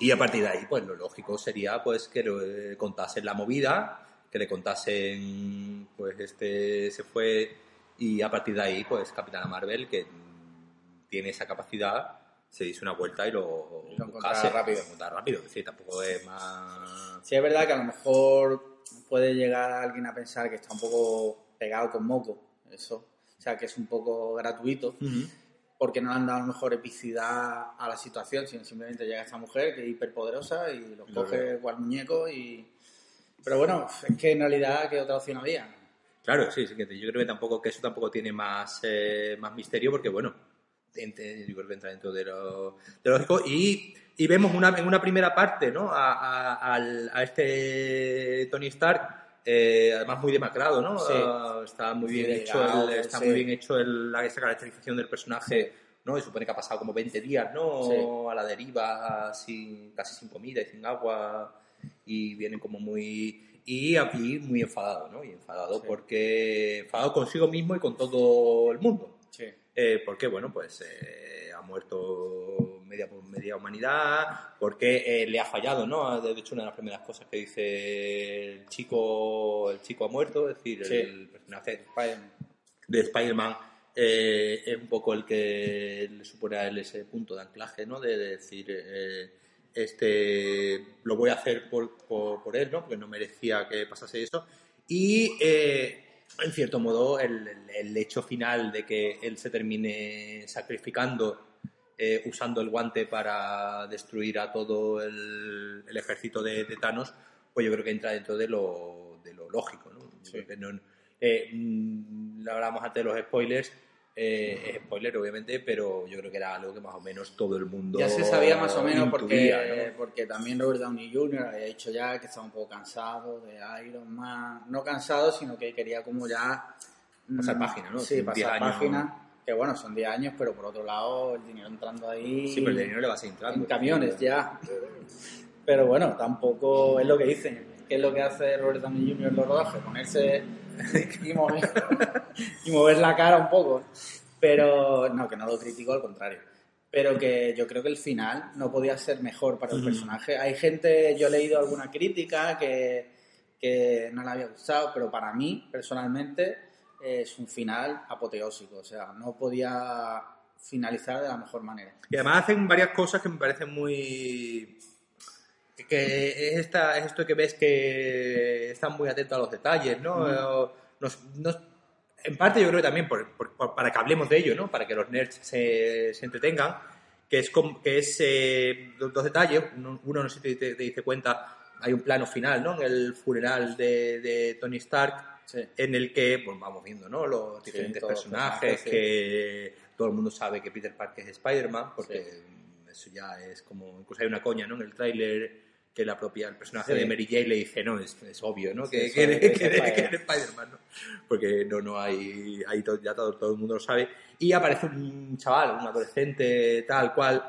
Y a partir de ahí, pues lo lógico sería pues que le contasen la movida, que le contasen, pues este se fue y a partir de ahí, pues Capitana Marvel, que mm, tiene esa capacidad, se dice una vuelta y lo, lo buscase, rápido. lo rápido, decir, tampoco es más... Sí, es verdad que a lo mejor puede llegar alguien a pensar que está un poco pegado con moco, eso. O sea, que es un poco gratuito, porque no le han dado a lo mejor epicidad a la situación, sino simplemente llega esta mujer que es hiperpoderosa y los Lo coge cual muñeco y... Pero bueno, es que en realidad, ¿qué otra opción había? Claro, sí, sí, yo creo que tampoco que eso tampoco tiene más, eh, más misterio porque, bueno, yo creo que entra dentro de lo, de lo lógico y, y vemos una, en una primera parte, ¿no? A, a- este Tony Stark, eh, además muy demacrado, ¿no? Sí. Está muy bien Sí, hecho, el- está sí. muy bien hecho el- la, esa caracterización del personaje, ¿no? Y supone que ha pasado como 20 días, ¿no? A la deriva, sin, casi sin comida y sin agua y viene como muy y aquí muy enfadado, ¿no? Y enfadado porque enfadado consigo mismo y con todo el mundo. Sí. Eh, porque, bueno, pues eh, ha muerto media, media humanidad, porque eh, le ha fallado, ¿no? De hecho, una de las primeras cosas que dice el chico, el chico ha muerto, es decir, Sí. el personaje de Spider-Man es un poco el que le supone a él ese punto de anclaje, ¿no? De, de decir, este, lo voy a hacer por, por, por él, ¿no? Porque no merecía que pasase eso. Y, eh, en cierto modo, el, el- hecho final de que él se termine sacrificando eh, usando el guante para destruir a todo el, el ejército de, de Thanos, pues yo creo que entra dentro de lo, de lo lógico, ¿no? Sí. eh, mm, lo hablamos antes de los spoilers, eh, es spoiler obviamente, pero yo creo que era algo que más o menos todo el mundo Ya se sabía más o menos porque, porque también Robert Downey Jr. había dicho ya que estaba un poco cansado de Iron Man. No cansado, sino que quería como ya... mm, Pasar página, ¿no? Sí, Son 10 pasar página. Que bueno, son 10 años, pero por otro lado el dinero entrando ahí... Sí, pero el dinero le va a seguir entrando. en camiones ya. Pero bueno, tampoco es lo que dicen. ¿Qué es lo que hace Robert Downey Jr. en los rodajes? Ponerse y mover, y mover la cara un poco. Pero no, que no lo critico, al contrario. Pero que yo creo que el final no podía ser mejor para el personaje. Hay gente, yo he leído alguna crítica que, que no le había gustado, pero para mí, personalmente, es un final apoteósico. O sea, no podía finalizar de la mejor manera. Y además hacen varias cosas que me parecen muy que es, esta, es esto que ves que están muy atentos a los detalles, ¿no? Mm. Nos- nos- en parte yo creo que también por- por- para que hablemos de ello, ¿no? Para que los nerds se, se entretengan, que es, que es eh, dos, detalles. Uno, uno, no sé si te, te diste cuenta, hay un plano final, ¿no? En el funeral de, de Tony Stark, Sí. en el que pues, vamos viendo ¿no? los Sí, diferentes los personajes, personajes, sí. que todo el mundo sabe que Peter Parker es Spider-Man, porque eso ya es como, incluso hay una coña ¿no? en el tráiler que la propia, el personaje Sí. de Mary Jane le dice, no, es, es obvio, ¿no? Sí, Que, es que, es que- que Spider-Man. eres Spider-Man, ¿no? Porque no, no hay, ahí to- ya todo, todo el mundo lo sabe. Y aparece un chaval, un adolescente tal cual,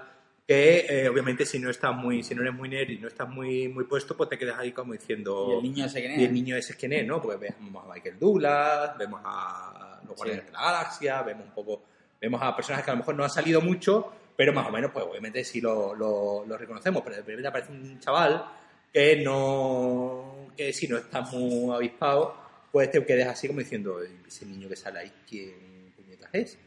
que eh, obviamente si no estás muy, si no eres muy nerd y no estás muy, muy puesto, pues te quedas ahí como diciendo... Y el niño ese que Y el niño ese es quién es, ¿no? Porque vemos a Michael Douglas, vemos a los Guardianes de la Galaxia, vemos un poco, vemos a personajes que a lo mejor no han salido mucho, pero más o menos, pues obviamente sí lo, lo, lo reconocemos, pero de repente aparece un chaval que no, que si no está muy avispado, pues te quedas así como diciendo, ese niño que sale ahí, ¿quién puñetas es?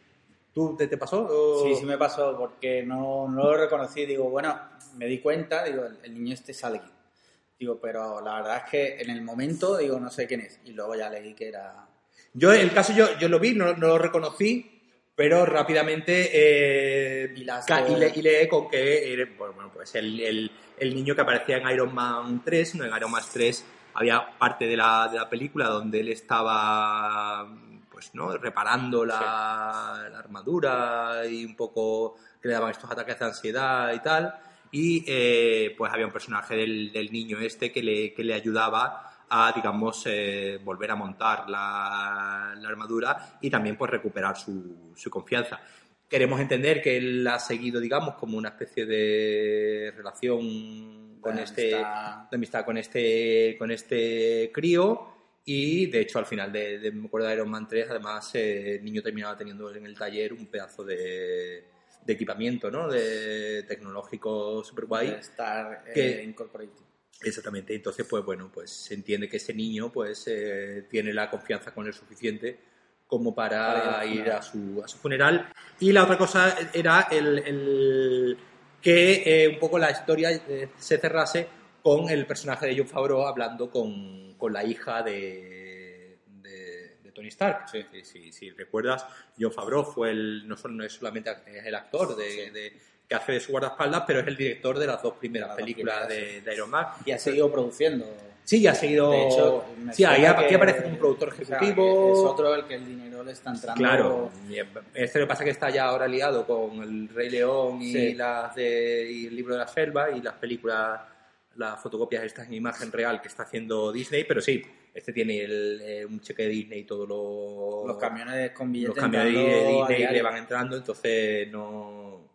¿Tú te, te pasó? O- Sí, sí me pasó porque no, no lo reconocí. Digo, bueno, me di cuenta, digo, el, el niño este sale aquí. Digo, pero la verdad es que en el momento, digo, no sé quién es. Y luego ya leí que era... Yo, el caso, yo, yo lo vi, no, no lo reconocí, pero rápidamente eh, Y las y le, y con que bueno, pues el, el- el niño que aparecía en Iron Man 3, ¿no? en Iron Man 3 había parte de la, de la película donde él estaba pues no reparando la, la armadura y un poco que le daban estos ataques de ansiedad y tal y eh, pues había un personaje del, del niño este que le, que le ayudaba a, digamos, eh, volver a montar la, la armadura y también pues recuperar su, su confianza. Queremos entender que él ha seguido, digamos, como una especie de relación con De este amistad. de amistad con este con este crío y de hecho al final de, de- me acuerdo de Iron Man 3 además eh, el niño terminaba teniendo en el taller un pedazo de, de equipamiento ¿no? de tecnológico super guay Star eh, que- Incorporated. Exactamente, entonces pues bueno, pues se entiende que ese niño pues eh, tiene la confianza con él suficiente como para, Para ir a su, a su funeral. Y la otra cosa era el, el- que eh, un poco la historia eh, se cerrase con el personaje de John Favreau hablando con, con la hija de, de, de Tony Stark. Sí. Si, si- si recuerdas, John Favreau fue el, no, solo, no es solamente el actor de, de- que hace de su guardaespaldas, pero es el director de las dos primeras películas de, de Iron Man. Y ha seguido produciendo. Sí, ya ha seguido. De hecho, sí, ahí, aquí aparece como productor o sea, ejecutivo. es otro el que el dinero le está entrando. Claro, este lo que pasa es que está ya ahora liado con el Rey León y, Sí. las de, y el libro de la selva y las películas, las fotocopias estas en imagen real que está haciendo Disney, pero sí, este tiene el, eh, un cheque de Disney y todo lo, Los camiones con billetes los camiones de Disney le van entrando, entonces no...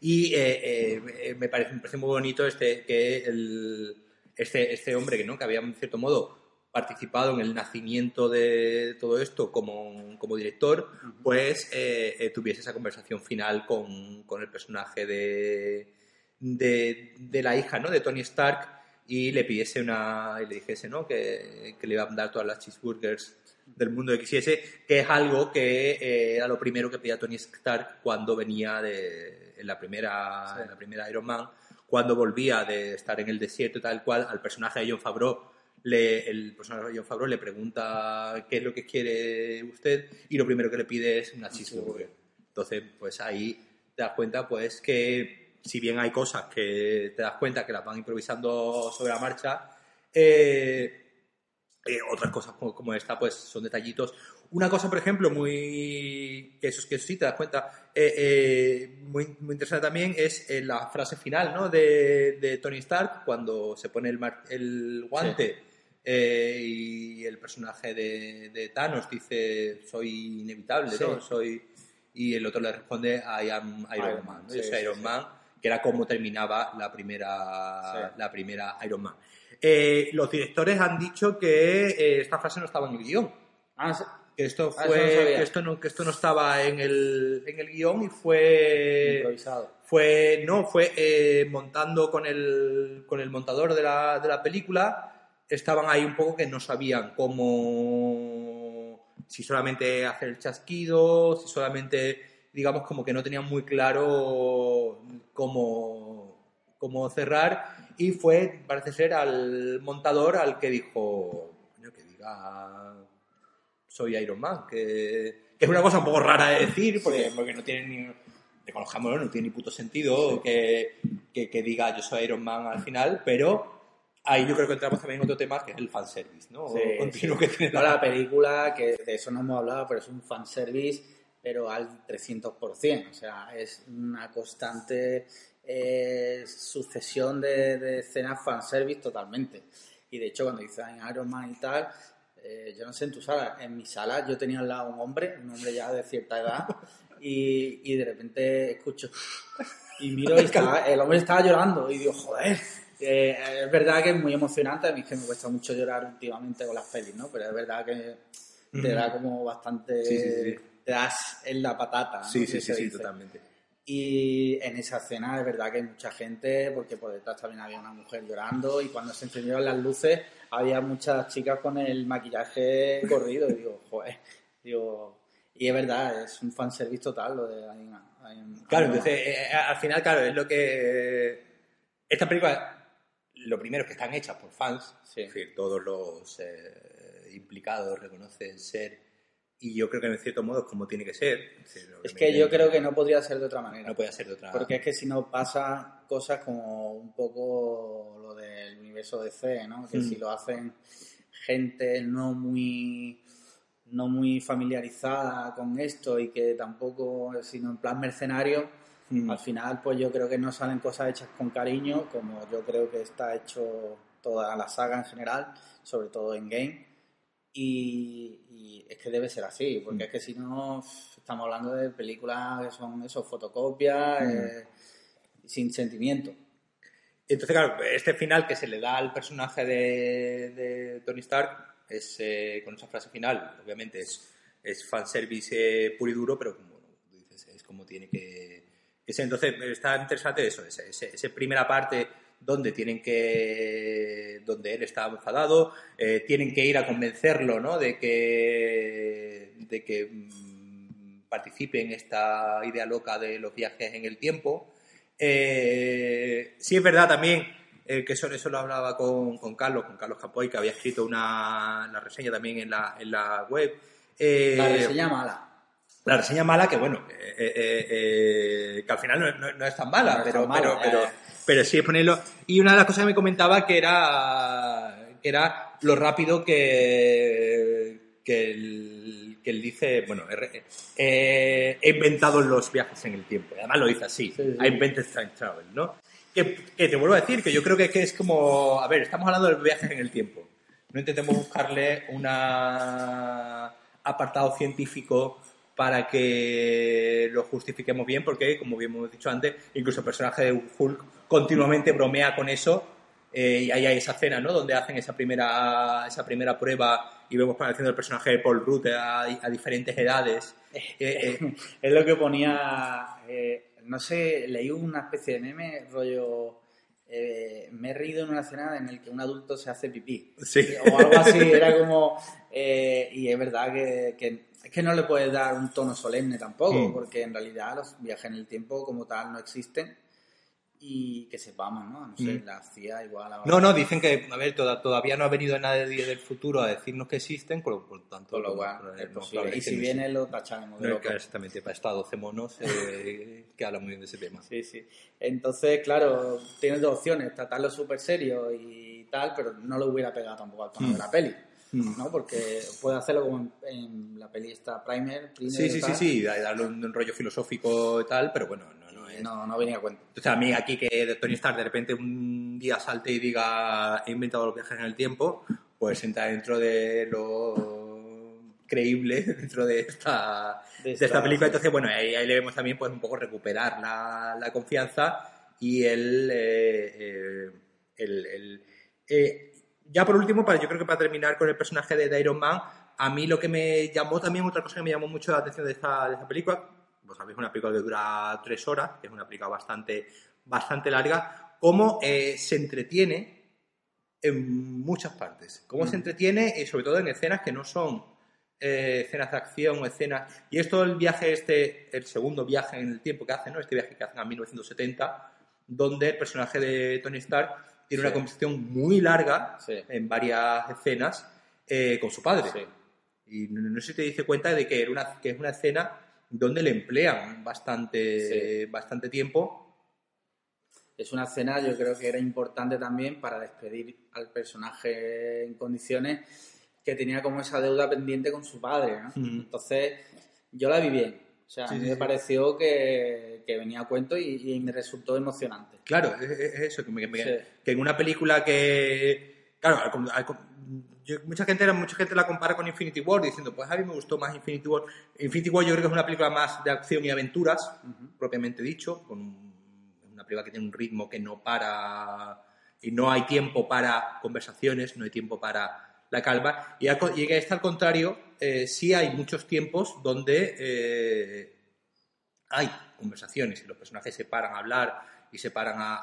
Y eh, eh, eh, me, parece, me parece muy bonito este que el, este, este hombre que, ¿no? que había, en cierto modo, participado en el nacimiento de todo esto como, como director, pues eh, tuviese esa conversación final con, con el personaje de, de, de la hija ¿no? de Tony Stark y le pidiese una y le dijese ¿no? que, que le iba a dar todas las cheeseburgers del mundo que quisiese, que es algo que eh, era lo primero que pedía Tony Stark cuando venía de en la primera Sí. en la primera Iron Man, cuando volvía de estar en el desierto tal cual, al personaje de John Favreau le, el personaje de John Favreau le pregunta qué es lo que quiere usted y lo primero que le pide es una cheeseburger. Entonces, pues ahí te das cuenta pues que si bien hay cosas que te das cuenta que las van improvisando sobre la marcha, eh, eh, otras cosas como, como esta, pues son detallitos. Una cosa, por ejemplo, muy. que eso, que eso sí te das cuenta, eh, eh, muy, muy interesante también es la frase final ¿no? de, de Tony Stark cuando se pone el, mar- el guante y el personaje de, de Thanos dice: Soy inevitable, ¿no? Soy. Y el otro le responde: I am Iron, Iron Man. Man, ¿no? sí, Yo soy sí, Iron. Man, que era como terminaba la primera, la primera Iron Man. Eh, los directores han dicho que eh, esta frase no estaba en el guion. Ah, sí. Que esto Ah, fue, no sabía. que esto no, que esto no estaba en el, en el guion y fue, improvisado. fue, no, fue eh, montando con el, con el montador de la, de la película. Estaban ahí un poco que no sabían cómo, si solamente hacer el chasquido, si solamente, digamos, como que no tenían muy claro cómo, cómo cerrar y fue, parece ser, al montador al que dijo, que diga soy Iron Man, que, que es una cosa un poco rara de decir porque, porque no tiene ni reconozcámoslo, no tiene ni puto sentido que, que, que diga yo soy Iron Man al final, pero ahí yo creo que entramos también en otro tema que es el fanservice, ¿no? Sí, Continuo sí. que tiene No, la película, que de eso no hemos hablado, pero es un fanservice, pero al 300%. O sea, es una constante eh, sucesión de, de escenas fanservice totalmente. Y de hecho, cuando dicen Iron Man y tal, eh, yo no sé en tu sala, en mi sala yo tenía al lado un hombre, un hombre ya de cierta edad, y, y de repente escucho y miro y estaba- el hombre estaba llorando y digo, joder, eh, es verdad que es muy emocionante, a mí es que me cuesta mucho llorar últimamente con las pelis, ¿no? Pero es verdad que te da como bastante... Sí, sí, sí. Te das en la patata. ¿no? Sí, sí, sí, sí, totalmente. Y en esa escena es verdad que hay mucha gente, porque por detrás también había una mujer llorando y cuando se encendieron las luces había muchas chicas con el maquillaje corrido y digo, joder, digo... Y es verdad, es un fanservice total lo de Claro, entonces, eh, eh, al final, claro, es lo que... Esta película, lo primero es que están hechas por fans, Sí. es decir, todos los eh, implicados reconocen ser, y yo creo que en cierto modo es como tiene que ser. Es, que yo creo que no podría ser de otra manera. no puede ser de otra Porque es que si no pasa cosas como un poco lo del universo DC, ¿no? Que Mm. si lo hacen gente no muy no muy familiarizada con esto y que tampoco, sino en plan mercenario, Mm. al final pues yo creo que no salen cosas hechas con cariño, como yo creo que está hecho toda la saga en general, sobre todo en game. Y, y es que debe ser así, porque Mm. es que si no, estamos hablando de películas que son eso, fotocopias, Mm. eh, sin sentimiento. Entonces, claro, este final que se le da al personaje de, de Tony Stark es eh, con esa frase final, obviamente es, es fanservice eh, puro y duro, pero como dices, es como tiene que, que ser. Entonces, está interesante eso, esa primera parte donde tienen que donde él está enfadado eh, tienen que ir a convencerlo ¿no? de que de que mm, participe en esta idea loca de los viajes en el tiempo eh, sí es verdad también eh, que eso, eso lo hablaba con, con Carlos, con Carlos Capoy, que había escrito una la reseña también en la, en la web. Eh, La reseña mala. la reseña mala, que bueno, eh, eh, que al final no, no- no es tan mala, No es pero, tan mala, pero, pero, pero sí es ponerlo. Y una de las cosas que me comentaba que era, que era lo rápido que, que, él, que él dice, bueno, he, he- inventado los viajes en el tiempo. Además lo dice así, Sí, sí. I invented time travel, ¿no? Que, que te vuelvo a decir que yo creo que, que es como, a ver, estamos hablando de viajes en el tiempo. No intentemos buscarle un apartado científico para que lo justifiquemos bien, porque, como bien hemos dicho antes, incluso el personaje de Hulk continuamente bromea con eso. eh, y ahí hay esa escena, ¿no? Donde hacen esa primera, esa primera prueba y vemos apareciendo el personaje de Paul Rudd a, a diferentes edades. Eh, eh, Es lo que ponía, eh, no sé, leí una especie de meme, rollo, eh, me he reído en una escena en el que un adulto se hace pipí. Sí. O algo así, era como, eh, y es verdad que, que- es que no le puedes dar un tono solemne tampoco, Mm. porque en realidad los viajes en el tiempo como tal no existen y que sepamos, ¿no? No sé, Mm. la CIA igual No, no, dicen que, a ver, toda- todavía no ha venido nadie del futuro a decirnos que existen, por, por tanto, Con lo cual, no, es posible. Y si no viene lo tacharemos de No, loco. exactamente, para estar 12 monos eh, que hablan muy bien de ese tema. Sí, sí. Entonces, claro, tienes dos opciones, tratarlo súper serio y tal, pero no lo hubiera pegado tampoco al tono Mm. de la peli, Mm. ¿no? Porque puede hacerlo como en, en la peli esta Primer, Primer Sí, sí, sí, sí, da- darle un, un rollo filosófico y tal, pero bueno, no, no venía a cuenta. Entonces, a mí aquí que Tony Stark de repente un día salte y diga he inventado los viajes en el tiempo, pues entra dentro de lo creíble dentro de esta, De de esta- esta película. Entonces, bueno, ahí, ahí le vemos también pues un poco recuperar la, la confianza y el... eh, eh, el- el- eh, ya por último, para, yo creo que para terminar con el personaje de, de Iron Man, a mí lo que me llamó también, otra cosa que me llamó mucho la atención de esta, de esta película, sabéis, es una película que dura tres horas, que es una película bastante, bastante larga, cómo eh, se entretiene en muchas partes. Cómo Mm. se entretiene, y sobre todo en escenas que no son eh, escenas de acción o escenas... Y esto, el viaje este, el segundo viaje en el tiempo que hacen, ¿no? Este viaje que hacen a 1970, donde el personaje de Tony Stark tiene Sí. una conversación muy larga Sí. en varias escenas eh, con su padre. Sí. Y no, no sé si te dice cuenta de que, era una, que es una escena donde le emplean bastante, bastante tiempo. Es una escena, yo creo que era importante también para despedir al personaje en condiciones que tenía como esa deuda pendiente con su padre. ¿no? Mm. Entonces, yo la vi bien. O sea, Sí, a mí sí, me pareció que, que venía a cuento y, y me resultó emocionante. Claro, es, es- es eso, que, me- que en una película que... Claro, al com- al com- yo- mucha, gente, mucha gente la compara con Infinity War diciendo, pues a mí me gustó más Infinity War. Infinity War yo creo que es una película más de acción y aventuras, propiamente dicho, con un- una película que tiene un ritmo que no para y no hay tiempo para conversaciones, no hay tiempo para la calma. Y, al y al contrario, eh, sí hay muchos tiempos donde eh, hay conversaciones y los personajes se paran a hablar y se paran a,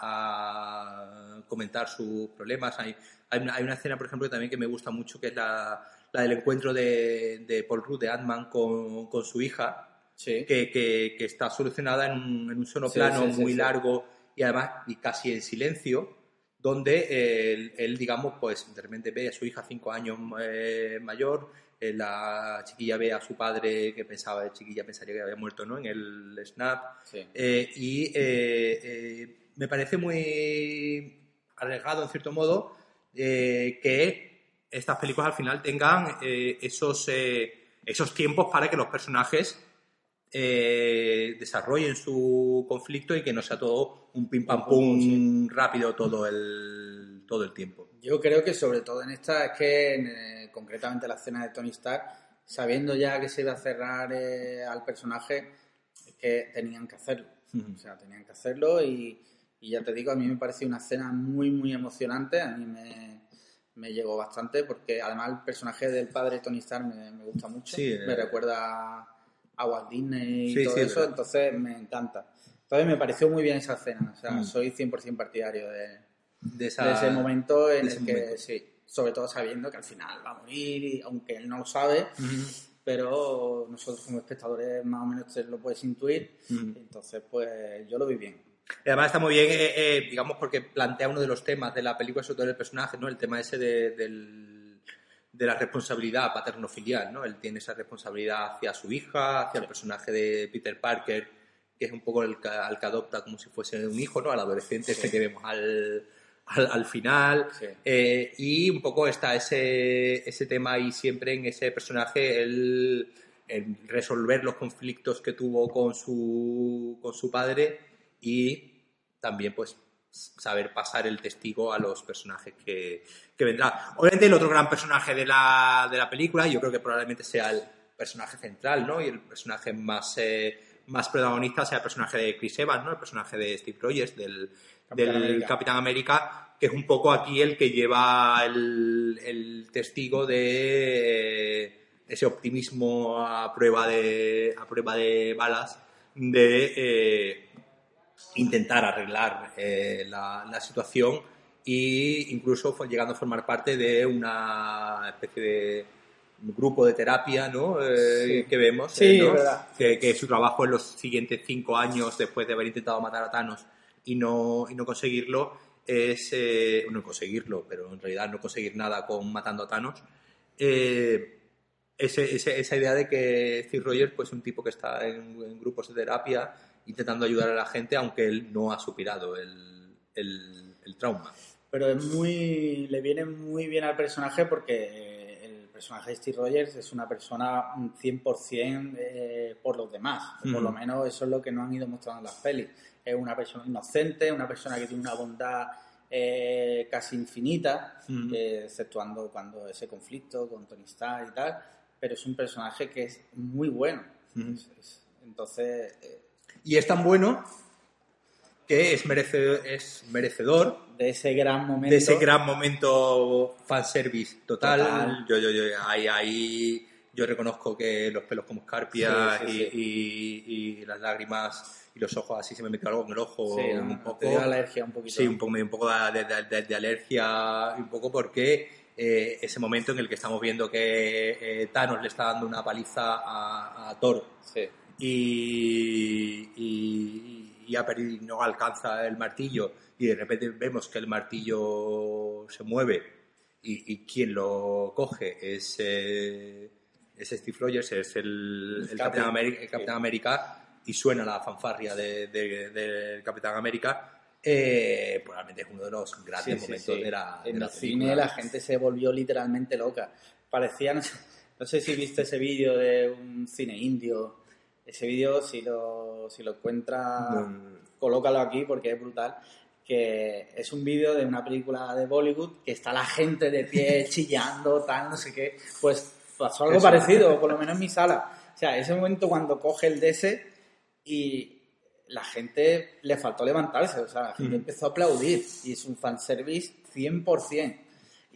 a comentar sus problemas. Hay, hay, una, hay una escena, por ejemplo, que también que me gusta mucho, que es la, la del encuentro de, de Paul Rudd, de Ant-Man, con, con su hija, Sí. que, que- que está solucionada en un, en un solo Sí, plano sí, muy largo y además y casi en silencio, donde él, él, digamos, pues de repente ve a su hija cinco años eh, mayor, la chiquilla ve a su padre que pensaba, chiquilla pensaría que había muerto, ¿no? En el snap. Sí. Eh, y eh, eh, me parece muy arriesgado, en cierto modo, eh, que estas películas al final tengan eh, esos, eh, esos tiempos para que los personajes eh, desarrollen su conflicto y que no sea todo un pim pam pum rápido todo el, todo el tiempo. Yo creo que sobre todo en esta es que, en, eh, concretamente la escena de Tony Stark, sabiendo ya que se iba a cerrar eh, al personaje, es que tenían que hacerlo. O sea, tenían que hacerlo y, y ya te digo, a mí me pareció una escena muy, muy emocionante. A mí me, me llegó bastante porque además el personaje del padre Tony Stark me, me gusta mucho. Sí, me eh. recuerda a Walt Disney y Sí, todo sí, eso, entonces me encanta. Entonces me pareció muy bien esa escena. O sea, Mm. soy 100% partidario de, De, esa- de ese momento en ese el que, momento. sí, sobre todo sabiendo que al final va a morir, y, aunque él no lo sabe, Ujú. pero nosotros como espectadores más o menos lo puedes intuir, Ujú. entonces pues yo lo vi bien. Y además está muy bien, eh, eh, digamos, porque plantea uno de los temas de la película, sobre todo del personaje, ¿no? El tema ese de, del- de la responsabilidad paterno-filial, ¿no? Él tiene esa responsabilidad hacia su hija, hacia el personaje de Peter Parker, que es un poco el que, al que adopta como si fuese un hijo, ¿no? Al adolescente este que vemos al, al, al final. Sí. Eh, y un poco está ese, ese tema ahí siempre en ese personaje, el, el resolver los conflictos que tuvo con su, con su padre y también pues saber pasar el testigo a los personajes que, que vendrán. Obviamente el otro gran personaje de la, de la película, yo creo que probablemente sea el personaje central, ¿no? Y el personaje más, eh, más protagonista sea el personaje de Chris Evans, ¿no? El personaje de Steve Rogers, del, Capitán del América. Capitán América, que es un poco aquí el que lleva el, el testigo de eh, ese optimismo a prueba de, a prueba de balas de eh, intentar arreglar eh, la, la situación e incluso llegando a formar parte de una especie de grupo de terapia ¿no? Eh, Sí. que vemos Sí, ¿no? que, que su trabajo en los siguientes cinco años después de haber intentado matar a Thanos y no, y no conseguirlo es eh, no conseguirlo pero en realidad no conseguir nada con matando a Thanos eh, ese- ese- esa idea de que Steve Rogers pues un tipo que está en, en grupos de terapia intentando ayudar a la gente aunque él no ha superado el, el- el trauma Pero es muy, le viene muy bien al personaje porque el personaje de Steve Rogers es una persona un 100% eh, por los demás. o Por lo menos eso es lo que nos han ido mostrando en las pelis. Es una persona inocente, una persona que tiene una bondad eh, casi infinita, eh, exceptuando cuando ese conflicto con Tony Stark y tal. Pero es un personaje que es muy bueno. Ujú. Es- es- entonces, eh, y es tan bueno que es, merece- es merecedor de ese gran momento. de ese gran momento fanservice total. Total. Yo, yo, yo, ahí, ahí yo reconozco que los pelos como escarpias Sí, sí, y, sí. y- y las lágrimas y los ojos así se me metió algo en el ojo Sí, un poco. Te dio alergia un poquito. Sí, un poco, un poco de, de- de- de alergia, un poco porque eh, ese momento en el que estamos viendo que eh, Thanos le está dando una paliza a, a Thor Sí. y, y- y, no alcanza el martillo y de repente vemos que el martillo se mueve y, quien lo coge es, eh, es Steve Rogers, es el, Capitán, América, y suena la fanfarria del de, Capitán América. Eh, probablemente es uno de los grandes momentos de la. En el cine la gente se volvió literalmente loca. Parecía, no sé, si viste ese vídeo de un cine indio. Ese vídeo, si lo, si lo encuentras, colócalo aquí porque es brutal que es un vídeo de una película de Bollywood que está la gente de pie chillando, tal, no sé qué. Pues pasó algo parecido, por lo menos en mi sala. O sea, ese momento cuando coge el DS y la gente le faltó levantarse, o sea, la gente empezó a aplaudir y es un fanservice 100%.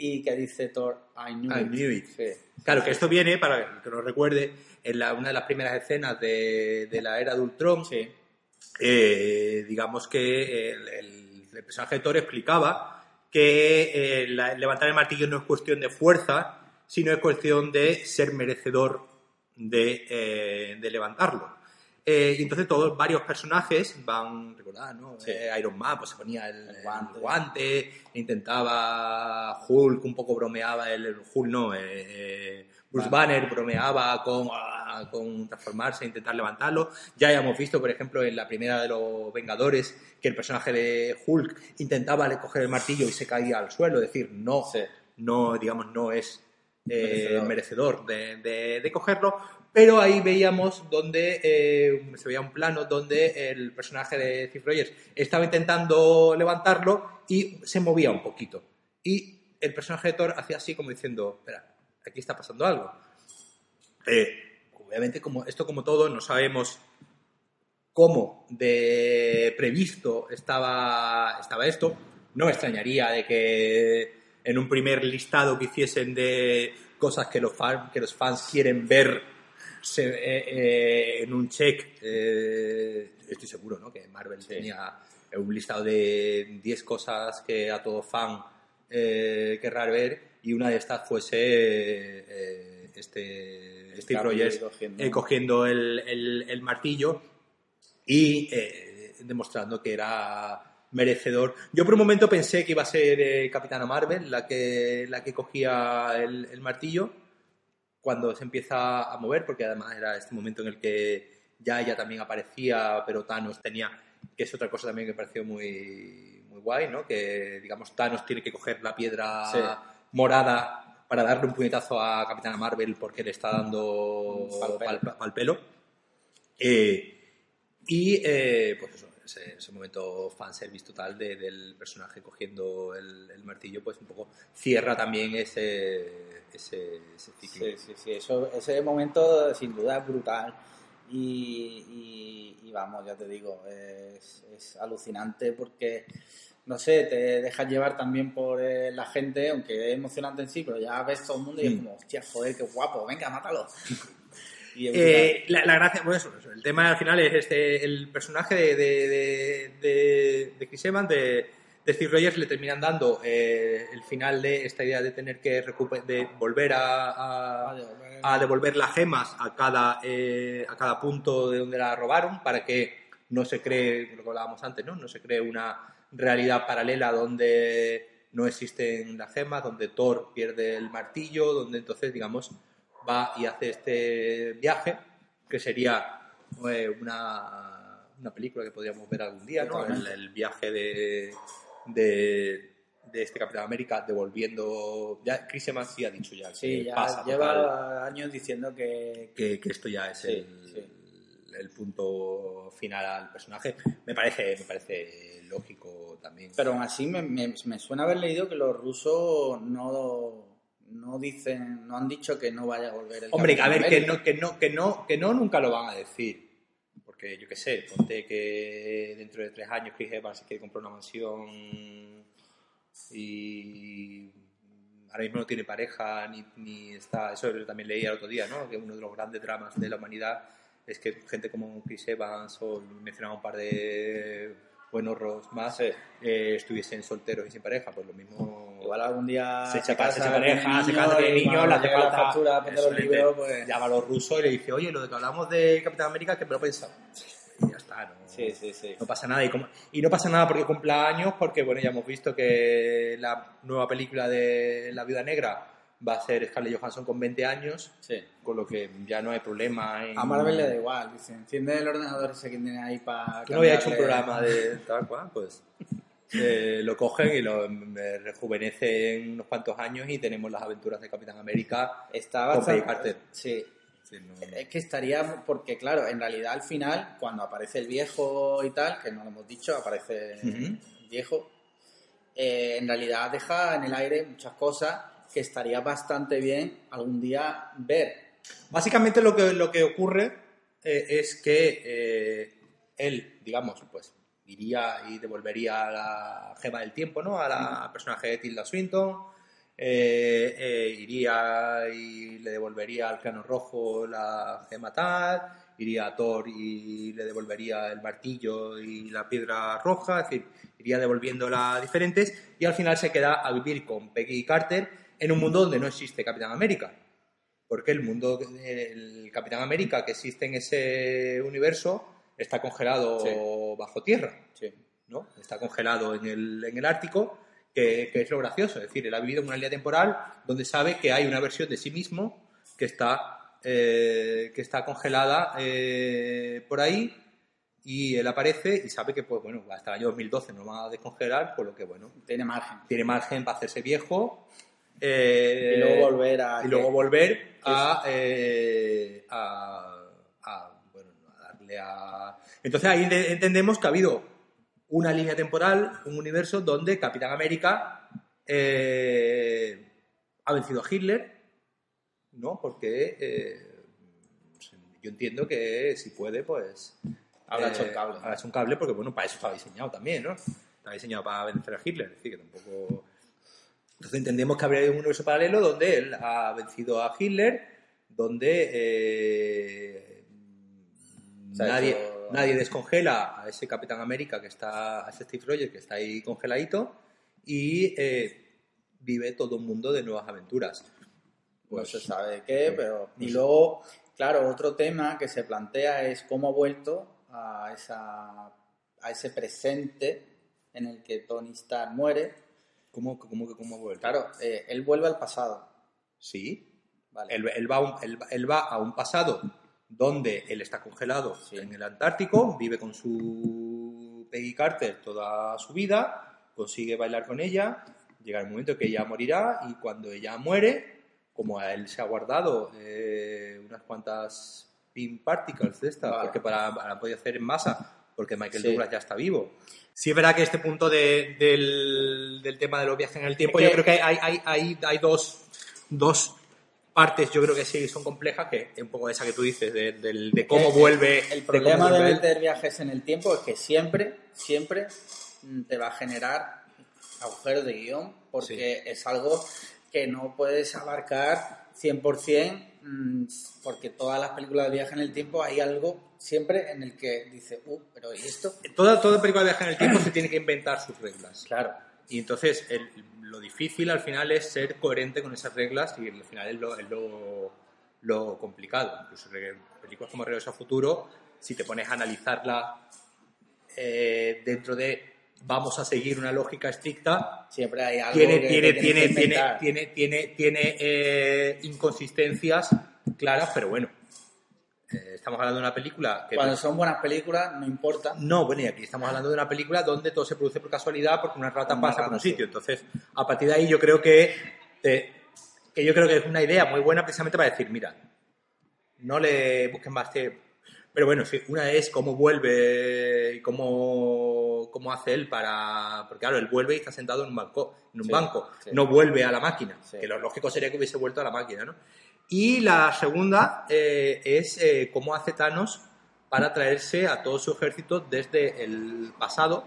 Y que dice Thor, I knew it. Claro, que esto viene, para que lo recuerde, en la, una de las primeras escenas de, de la era de Ultron. Eh, digamos que el el personaje de Thor explicaba que eh, levantar el martillo no es cuestión de fuerza, sino es cuestión de ser merecedor de, eh, levantarlo. Eh, y entonces todos varios personajes van, recordad, ¿no? Iron Man pues se ponía el, guante. intentaba Hulk, un poco bromeaba, el, Hulk no, Bruce Banner bromeaba con, ah, con transformarse, intentar levantarlo. Ya hemos visto, por ejemplo, en la primera de los Vengadores, que el personaje de Hulk intentaba coger el martillo y se caía al suelo, es decir, no, no digamos, no es eh, merecedor, de, cogerlo, pero ahí veíamos donde eh, se veía un plano donde el personaje de Steve Rogers estaba intentando levantarlo y se movía un poquito. Y el personaje de Thor hacía así como diciendo, espera, aquí está pasando algo. Eh, obviamente, como, esto como todo, no sabemos cómo de previsto estaba, estaba esto. No me extrañaría de que en un primer listado que hiciesen de cosas que los, que los fans quieren ver eh, eh, en un check, estoy seguro ¿no? que Marvel tenía un listado de 10 cosas que a todo fan querrá ver y una de estas fuese eh, este Steve Rogers cogiendo, el, martillo y eh, demostrando que era merecedor. Yo por un momento pensé que iba a ser eh, Capitana Marvel la que, la que cogía el, martillo cuando se empieza a mover, porque además era este momento en el que ya ella también aparecía, pero Thanos tenía, que es otra cosa también que me pareció muy, muy guay, ¿no? Que, digamos, Thanos tiene que coger la piedra morada para darle un puñetazo a Capitana Marvel porque le está dando al pelo. Eh, y eh, pues eso, ese, ese, momento fanservice total del personaje cogiendo el, martillo, pues un poco cierra también ese, ese, ciclo. Sí, sí, sí, eso, ese momento sin duda es brutal. Y, y, vamos, ya te digo, es, es alucinante porque no sé, te dejas llevar también por eh, la gente, aunque es emocionante en sí, pero ya ves todo el mundo y es mm. como, hostia, joder, qué guapo, venga, mátalo. Eh, la, gracia, bueno, eso, el tema al final es este, el personaje de, de, de, de Chris Evans, de, Steve Rogers, le terminan dando eh, el final de esta idea de tener que de volver a, a, devolver las gemas a cada, a cada punto de donde la robaron para que no se cree, lo que hablábamos antes, ¿no? No se cree una realidad paralela donde no existen las gemas, donde Thor pierde el martillo, donde entonces, digamos, va y hace este viaje, que sería eh, una, una, película que podríamos ver algún día, ¿no? El, viaje de, de, este Capitán América devolviendo... Ya Chris Evans sí ha dicho ya sí, ya lleva años diciendo que... que... esto ya es el, el, punto final al personaje. Me parece, me parece lógico también. Pero aún así me, me, suena haber leído que los rusos no, no dicen, no han dicho que no vaya a volver el Hombre, a ver, que no, que no, que no, que no nunca lo van a decir. Porque yo qué sé, ponte que dentro de tres años Chris Evans se quiere comprar una mansión y ahora mismo no tiene pareja ni, ni está. Eso también leí el otro día, ¿no? Que uno de los grandes dramas de la humanidad es que gente como Chris Evans o mencionaba un par de buenos ros más eh, estuviesen solteros y sin pareja, pues lo mismo. Igual algún día se echa casa, se pareja, se casa de niño, le hace falta. factura, los libros, pues... Llama a los rusos y le dice, oye, lo de que hablamos de Capitán América, que me lo he pensado. y ya está, ¿no? Sí, sí, sí. No pasa nada. Y, como- y no pasa nada porque cumpla años, porque bueno, ya hemos visto que la nueva película de La Viuda Negra va a ser Scarlett Johansson con 20 años, Sí. con lo que ya no hay problema. En... A Marvel le da igual, dice, enciende el ordenador ese que tiene ahí para... No había hecho un programa de tal cual, pues eh, lo cogen y lo eh, rejuvenecen unos cuantos años y tenemos las aventuras de Capitán América. Está Con bastante... Peggy Carter. Sí, Sí, no- Es que estaría, porque claro, en realidad al final, cuando aparece el viejo y tal, que no lo hemos dicho, aparece Ujú. el viejo, eh, en realidad deja en el aire muchas cosas que estaría bastante bien algún día ver. Básicamente lo que, lo que ocurre eh, es que eh, él, digamos, pues iría y devolvería la gema del tiempo, ¿no? A la personaje de Tilda Swinton. eh, eh, iría y le devolvería al Clano Rojo la gema tal. Iría a Thor y le devolvería el martillo y la piedra roja. Es decir, iría devolviéndola diferentes. Y al final se queda a vivir con Peggy Carter en un mundo donde no existe Capitán América porque el mundo, el Capitán América que existe en ese universo está congelado Sí. bajo tierra, Sí. ¿no? Está congelado en el, en el Ártico, que, que es lo gracioso. Es decir, él ha vivido en una línea temporal donde sabe que hay una versión de sí mismo que está, eh, que está congelada eh, por ahí y él aparece y sabe que, pues bueno, hasta el año 2012 no va a descongelar, por lo que, bueno, Tiene margen. tiene margen para hacerse viejo. Eh, y luego volver a... y luego volver a, eh, a, a, bueno, a darle a... Entonces ahí de- entendemos que ha habido una línea temporal, un universo donde Capitán América eh, ha vencido a Hitler, ¿no? Porque eh, yo entiendo que si puede, pues... Habrá hecho el cable. Habrá hecho un cable porque, bueno, para eso estaba diseñado también, ¿no? Estaba diseñado para vencer a Hitler, es decir, que tampoco... Entonces entendemos que habría un universo paralelo donde él ha vencido a Hitler, donde eh, nadie, hecho- nadie descongela a ese Capitán América que está, a ese Steve Rogers que está ahí congeladito y eh, vive todo un mundo de nuevas aventuras. no Pues, se sabe qué, pero... Y luego, claro, otro tema que se plantea es cómo ha vuelto a, esa, a ese presente en el que Tony Stark muere. ¿Cómo, cómo, cómo ha vuelto? Claro, eh, él vuelve al pasado. Sí, Vale. Él, él va a un, él- él va a un pasado donde él está congelado Sí. en el Antártico, vive con su Peggy Carter toda su vida, consigue bailar con ella, llega el momento que ella morirá y cuando ella muere, como a él se ha guardado eh, unas cuantas pin particles de estas, Vale. porque para, para podido hacer en masa, porque Michael Sí. Douglas ya está vivo. Sí es verdad que este punto de- del, del tema de los viajes en el tiempo, Es yo que- creo que hay, hay, hay, hay dos, dos partes, yo creo que sí son complejas, que es un poco esa que tú dices, de, del- de cómo El- vuelve. El de problema de meter viajes en el tiempo es que siempre, siempre te va a generar agujeros de guion porque es algo que no puedes abarcar 100% mm, porque todas las películas de viaje en el tiempo hay algo siempre en el que dice, uh, pero ¿y esto? Toda, toda película de viaje en el tiempo se tiene que inventar sus reglas. Claro. Y entonces el- lo difícil al final es ser coherente con esas reglas y al final es lo, es lo, lo complicado. Incluso películas como Regreso al Futuro, si te pones a analizarla eh, dentro de vamos a seguir una lógica estricta, Siempre hay algo tiene, que tiene, tiene, que tiene, tiene, tiene, tiene, eh, inconsistencias claras, pero bueno. Eh, estamos hablando de una película que Cuando son buenas películas no importa. no, bueno, y aquí estamos hablando de una película donde todo se produce por casualidad porque una rata Una pasa por un sitio. Entonces, a partir de ahí yo creo que, eh, que yo creo que es una idea muy buena precisamente para decir, mira, no le busquen más que... Pero bueno, sí, una es cómo vuelve y cómo, cómo hace él para... Porque claro, él vuelve y está sentado en un banco, en un Sí, banco sí. no vuelve a la máquina, Sí. que lo lógico sería que hubiese vuelto a la máquina, ¿no? Y la segunda eh, es eh, cómo hace Thanos para traerse a todo su ejército desde el pasado,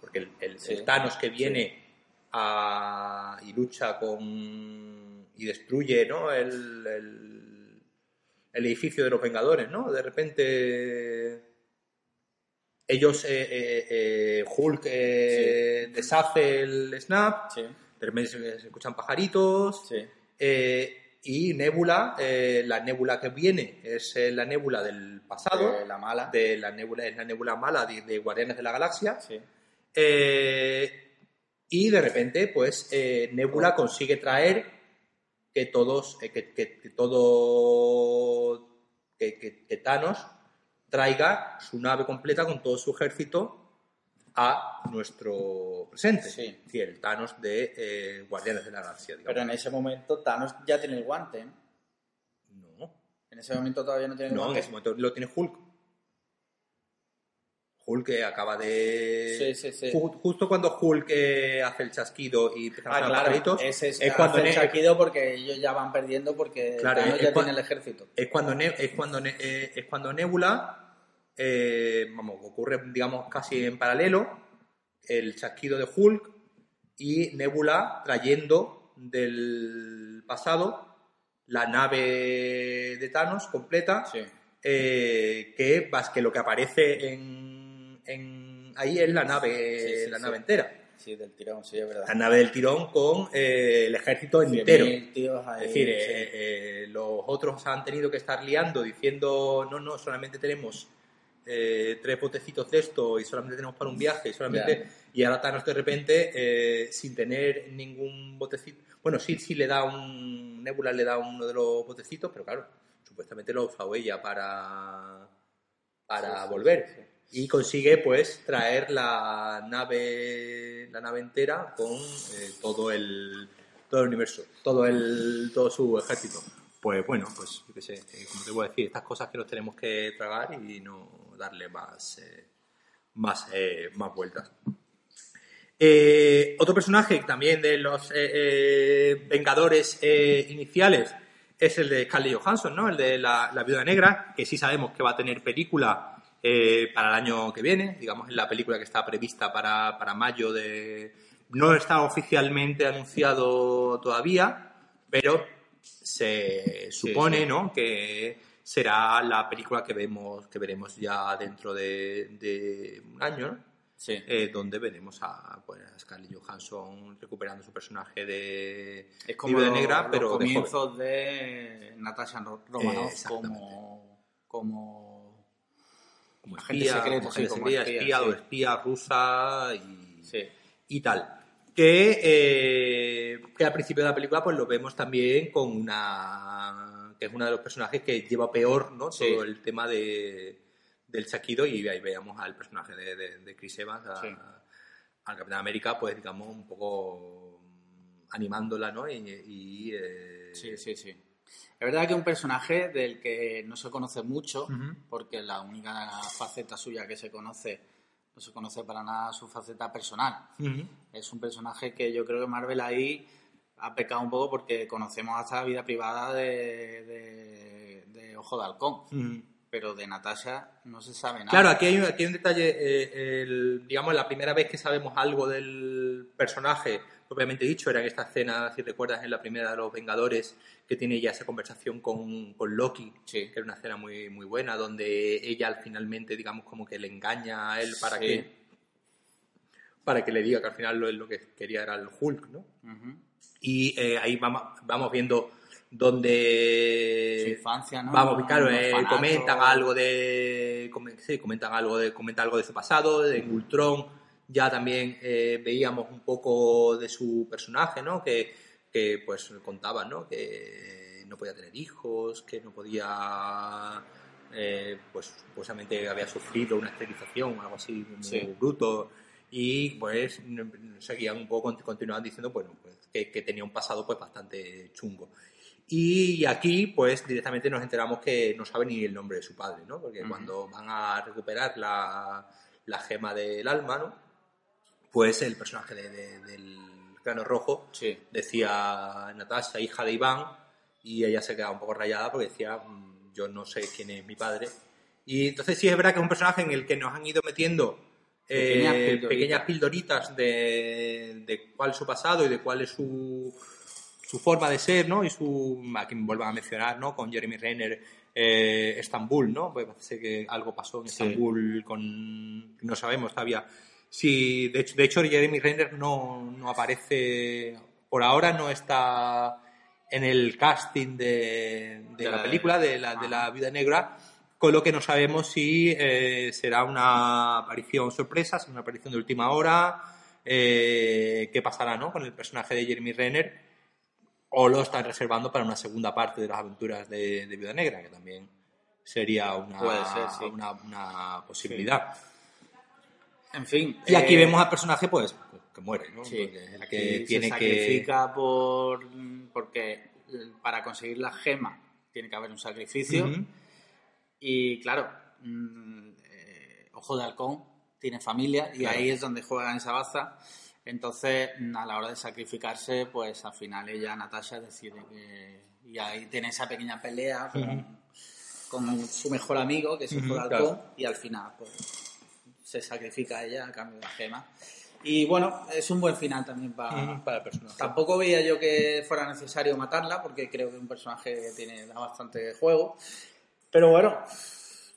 porque el, el- Sí. el Thanos que viene a- y lucha con y destruye ¿no? el, el- el edificio de los Vengadores, ¿no? De repente ellos, eh, eh, eh, Hulk deshace el snap, Sí, de repente se, se escuchan pajaritos, sí. y Nebula, la Nebula que viene es la Nebula del pasado, De la mala. de la Nebula, es la Nebula mala de, de Guardianes de la Galaxia. Sí. Y de repente, pues, Nebula consigue traer que todos, eh, que, que- que todo, que, Thanos traiga su nave completa con todo su ejército a nuestro presente. Sí. Decir, el Thanos de eh, Guardianes de la Galaxia. digamos. Pero en ese momento Thanos ya tiene el guante. No, En ese momento todavía no tiene el no, en guante. ese momento lo tiene Hulk. Hulk que acaba de... Sí, sí, sí. Ju- Justo cuando Hulk eh, hace el chasquido y empiezan a Ah, sonar claro, ese es, es cuando hace el saquido porque ellos ya van perdiendo porque Claro, es ya tiene el ejército. es cuando Ne- es cuando Ne- eh, es cuando Nebula eh, vamos ocurre digamos casi en paralelo el chasquido de Hulk y Nebula trayendo del pasado la nave de Thanos completa Sí. eh, que que lo que aparece en, en- ahí es la nave Sí, sí, la sí. nave entera Sí, del tirón, sí, es verdad. la nave del tirón con eh, el ejército 100.000 entero ahí, es decir, eh, eh, los otros han tenido que estar liando diciendo, no, no, solamente tenemos eh, tres botecitos de esto y solamente tenemos para un viaje, y solamente y ahora Thanos de repente, sin tener ningún botecito, bueno, sí, sí le da un, Nebula le da uno de los botecitos, pero claro, supuestamente lo ha usado ella para, para volver. Y consigue pues traer la nave, la nave entera con eh, todo el todo el universo, todo el todo su ejército. Pues bueno, pues yo qué sé, eh, como te voy a decir, estas cosas que nos tenemos que tragar y no darle más eh, más eh, más vueltas. Otro personaje también de los Vengadores iniciales es el de Scarlett Johansson, ¿no? El de la, la Viuda Negra, que sí sabemos que va a tener película eh, para el año que viene, digamos, es la película que está prevista para, para mayo de... No está oficialmente anunciado todavía, pero se supone, sí. ¿no? Que será la película que vemos, que veremos ya dentro de, de un año, ¿no? Sí. eh, donde veremos a, pues, a Scarlett Johansson recuperando su personaje de Es como los, Negra, los pero de joven. comienzos de, Natasha Ro- Romanoff Eh, como, como como espía, como sí, agente como secreta, espía, espía, o espía rusa y, sí. y tal. Que, eh, que al principio de la película pues lo vemos también con una que es uno de los personajes que lleva peor ¿no? Todo el tema de, del chaquido y ahí veamos al personaje de, de- de Chris Evans a- al Capitán América pues digamos un poco animándola ¿no? y, y, eh, Sí, sí, sí. Es verdad que es un personaje del que no se conoce mucho, porque la única faceta suya que se conoce, no se conoce para nada su faceta personal. Es un personaje que yo creo que Marvel ahí ha pecado un poco porque conocemos hasta la vida privada de, de- de Ojo de Halcón. Pero de Natasha no se sabe nada. Claro, aquí hay, un- aquí hay un detalle, eh, el- digamos, la primera vez que sabemos algo del personaje, propiamente dicho, era en esta escena, si recuerdas, en la primera de los Vengadores, que tiene ya esa conversación con, con Loki, Sí. que era una escena muy, muy buena, donde ella al finalmente, digamos, como que le engaña a él para Sí. que para que le diga que al final lo, lo que quería era el Hulk, ¿no? Ujú. Y eh, ahí vamos, vamos viendo donde Su infancia, ¿no? Vamos, claro, eh, comentan algo de. sí, comentan algo de, comenta algo de su pasado, de Ultron. Ya también eh, veíamos un poco de su personaje, ¿no? Que, que pues contaban, ¿no? Que no podía tener hijos, que no podía. eh, pues supuestamente había sufrido una esterilización o algo así, muy Sí. bruto. Y pues seguían un poco, continuaban diciendo, bueno, pues que, que tenía un pasado pues bastante chungo. Y aquí, pues, directamente nos enteramos que no sabe ni el nombre de su padre, ¿no? Porque Ujú. cuando van a recuperar la, la gema del alma, ¿no? Pues el personaje de- de- del cráneo rojo Sí. decía Natasha, hija de Iván, y ella se quedaba un poco rayada porque decía, "Mm, yo no sé quién es mi padre. Y entonces sí es verdad que es un personaje en el que nos han ido metiendo eh, Pequeñas pildoritas. pequeñas pildoritas de, de cuál es su pasado y de cuál es su, su forma de ser, ¿no? Y su, aquí me vuelvan a mencionar, ¿no? Con Jeremy Renner, eh, Estambul, ¿no? Pues parece que algo pasó en Sí. Estambul con, no sabemos todavía. Sí, de hecho, de hecho Jeremy Renner no, no aparece, por ahora no está en el casting de, de De la la- película, de la, de Ah. la Vida Negra, con lo que no sabemos si eh, será una aparición sorpresa, si una aparición de última hora, eh, qué pasará ¿no? con el personaje de Jeremy Renner, o lo están reservando para una segunda parte de las aventuras de, de Viuda Negra, que también sería una, ser, sí. una, una posibilidad. En fin. Y aquí eh, vemos al personaje pues, que muere, ¿no? Sí, Porque es el aquí que se tiene que... sacrifica por porque eh, para conseguir la gema tiene que haber un sacrificio y claro mm, eh, ojo de halcón tiene familia y Claro. ahí es donde juegan esa baza entonces a la hora de sacrificarse pues al final ella Natasha decide que y ahí tiene esa pequeña pelea con, su mejor amigo que es Ujú, ojo de claro. y al final pues se sacrifica ella a cambio de la gema y bueno es un buen final también para para el personaje. Tampoco veía yo que fuera necesario matarla, porque creo que es un personaje que tiene da bastante juego. Pero bueno,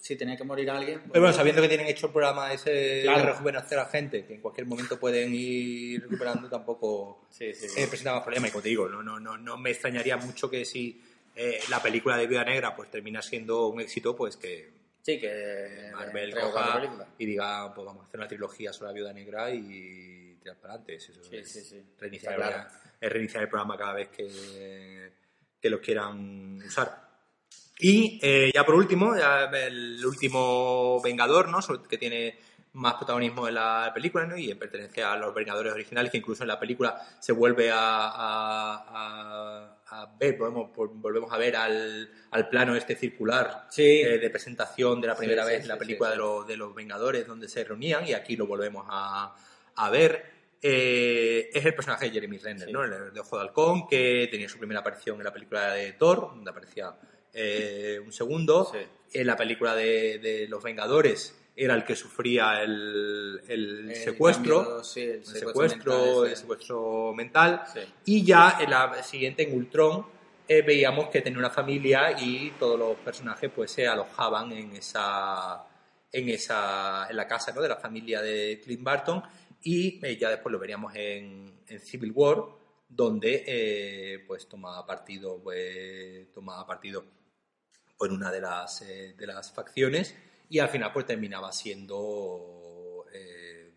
si tenía que morir alguien. pues- Pero bueno, sabiendo que tienen hecho el programa ese Claro. de rejuvenecer a gente, que en cualquier momento pueden ir recuperando, tampoco Sí, sí. eh, presenta más problemas. Y como te digo, no, no, no, no me extrañaría mucho que si eh, la película de Vida Negra pues termina siendo un éxito, pues que Sí, que. Marvel coja y diga, pues vamos a hacer una trilogía sobre la Viuda Negra y tirar para adelante. Eso Sí, es sí, sí. Reiniciar, claro. es reiniciar el programa cada vez que, que los quieran usar. Y eh, ya por último, ya el último Vengador, ¿no? Que tiene más protagonismo en la película, ¿no? Y pertenece a los Vengadores originales, que incluso en la película se vuelve a, a- a- a ver, volvemos, volvemos a ver al, al plano este circular Sí. eh, de presentación de la primera Sí, sí, vez en la película de, los, de los Vengadores, donde se reunían, y aquí lo volvemos a, a ver. Eh, es el personaje de Jeremy Renner. ¿no? El de Ojo de Halcón, que tenía su primera aparición en la película de Thor, donde aparecía eh, un segundo. Sí. En la película de, de Los Vengadores era el que sufría el, el El secuestro, cambio, sí, el secuestro el secuestro mental. Sí. Y ya en la siguiente, en Ultron, eh, veíamos que tenía una familia y todos los personajes pues se alojaban en esa en esa en la casa ¿no? de la familia de Clint Barton y eh, ya después lo veríamos en, en Civil War donde eh, pues tomaba partido pues, tomaba partido por una de las eh, de las facciones y al final pues terminaba siendo eh,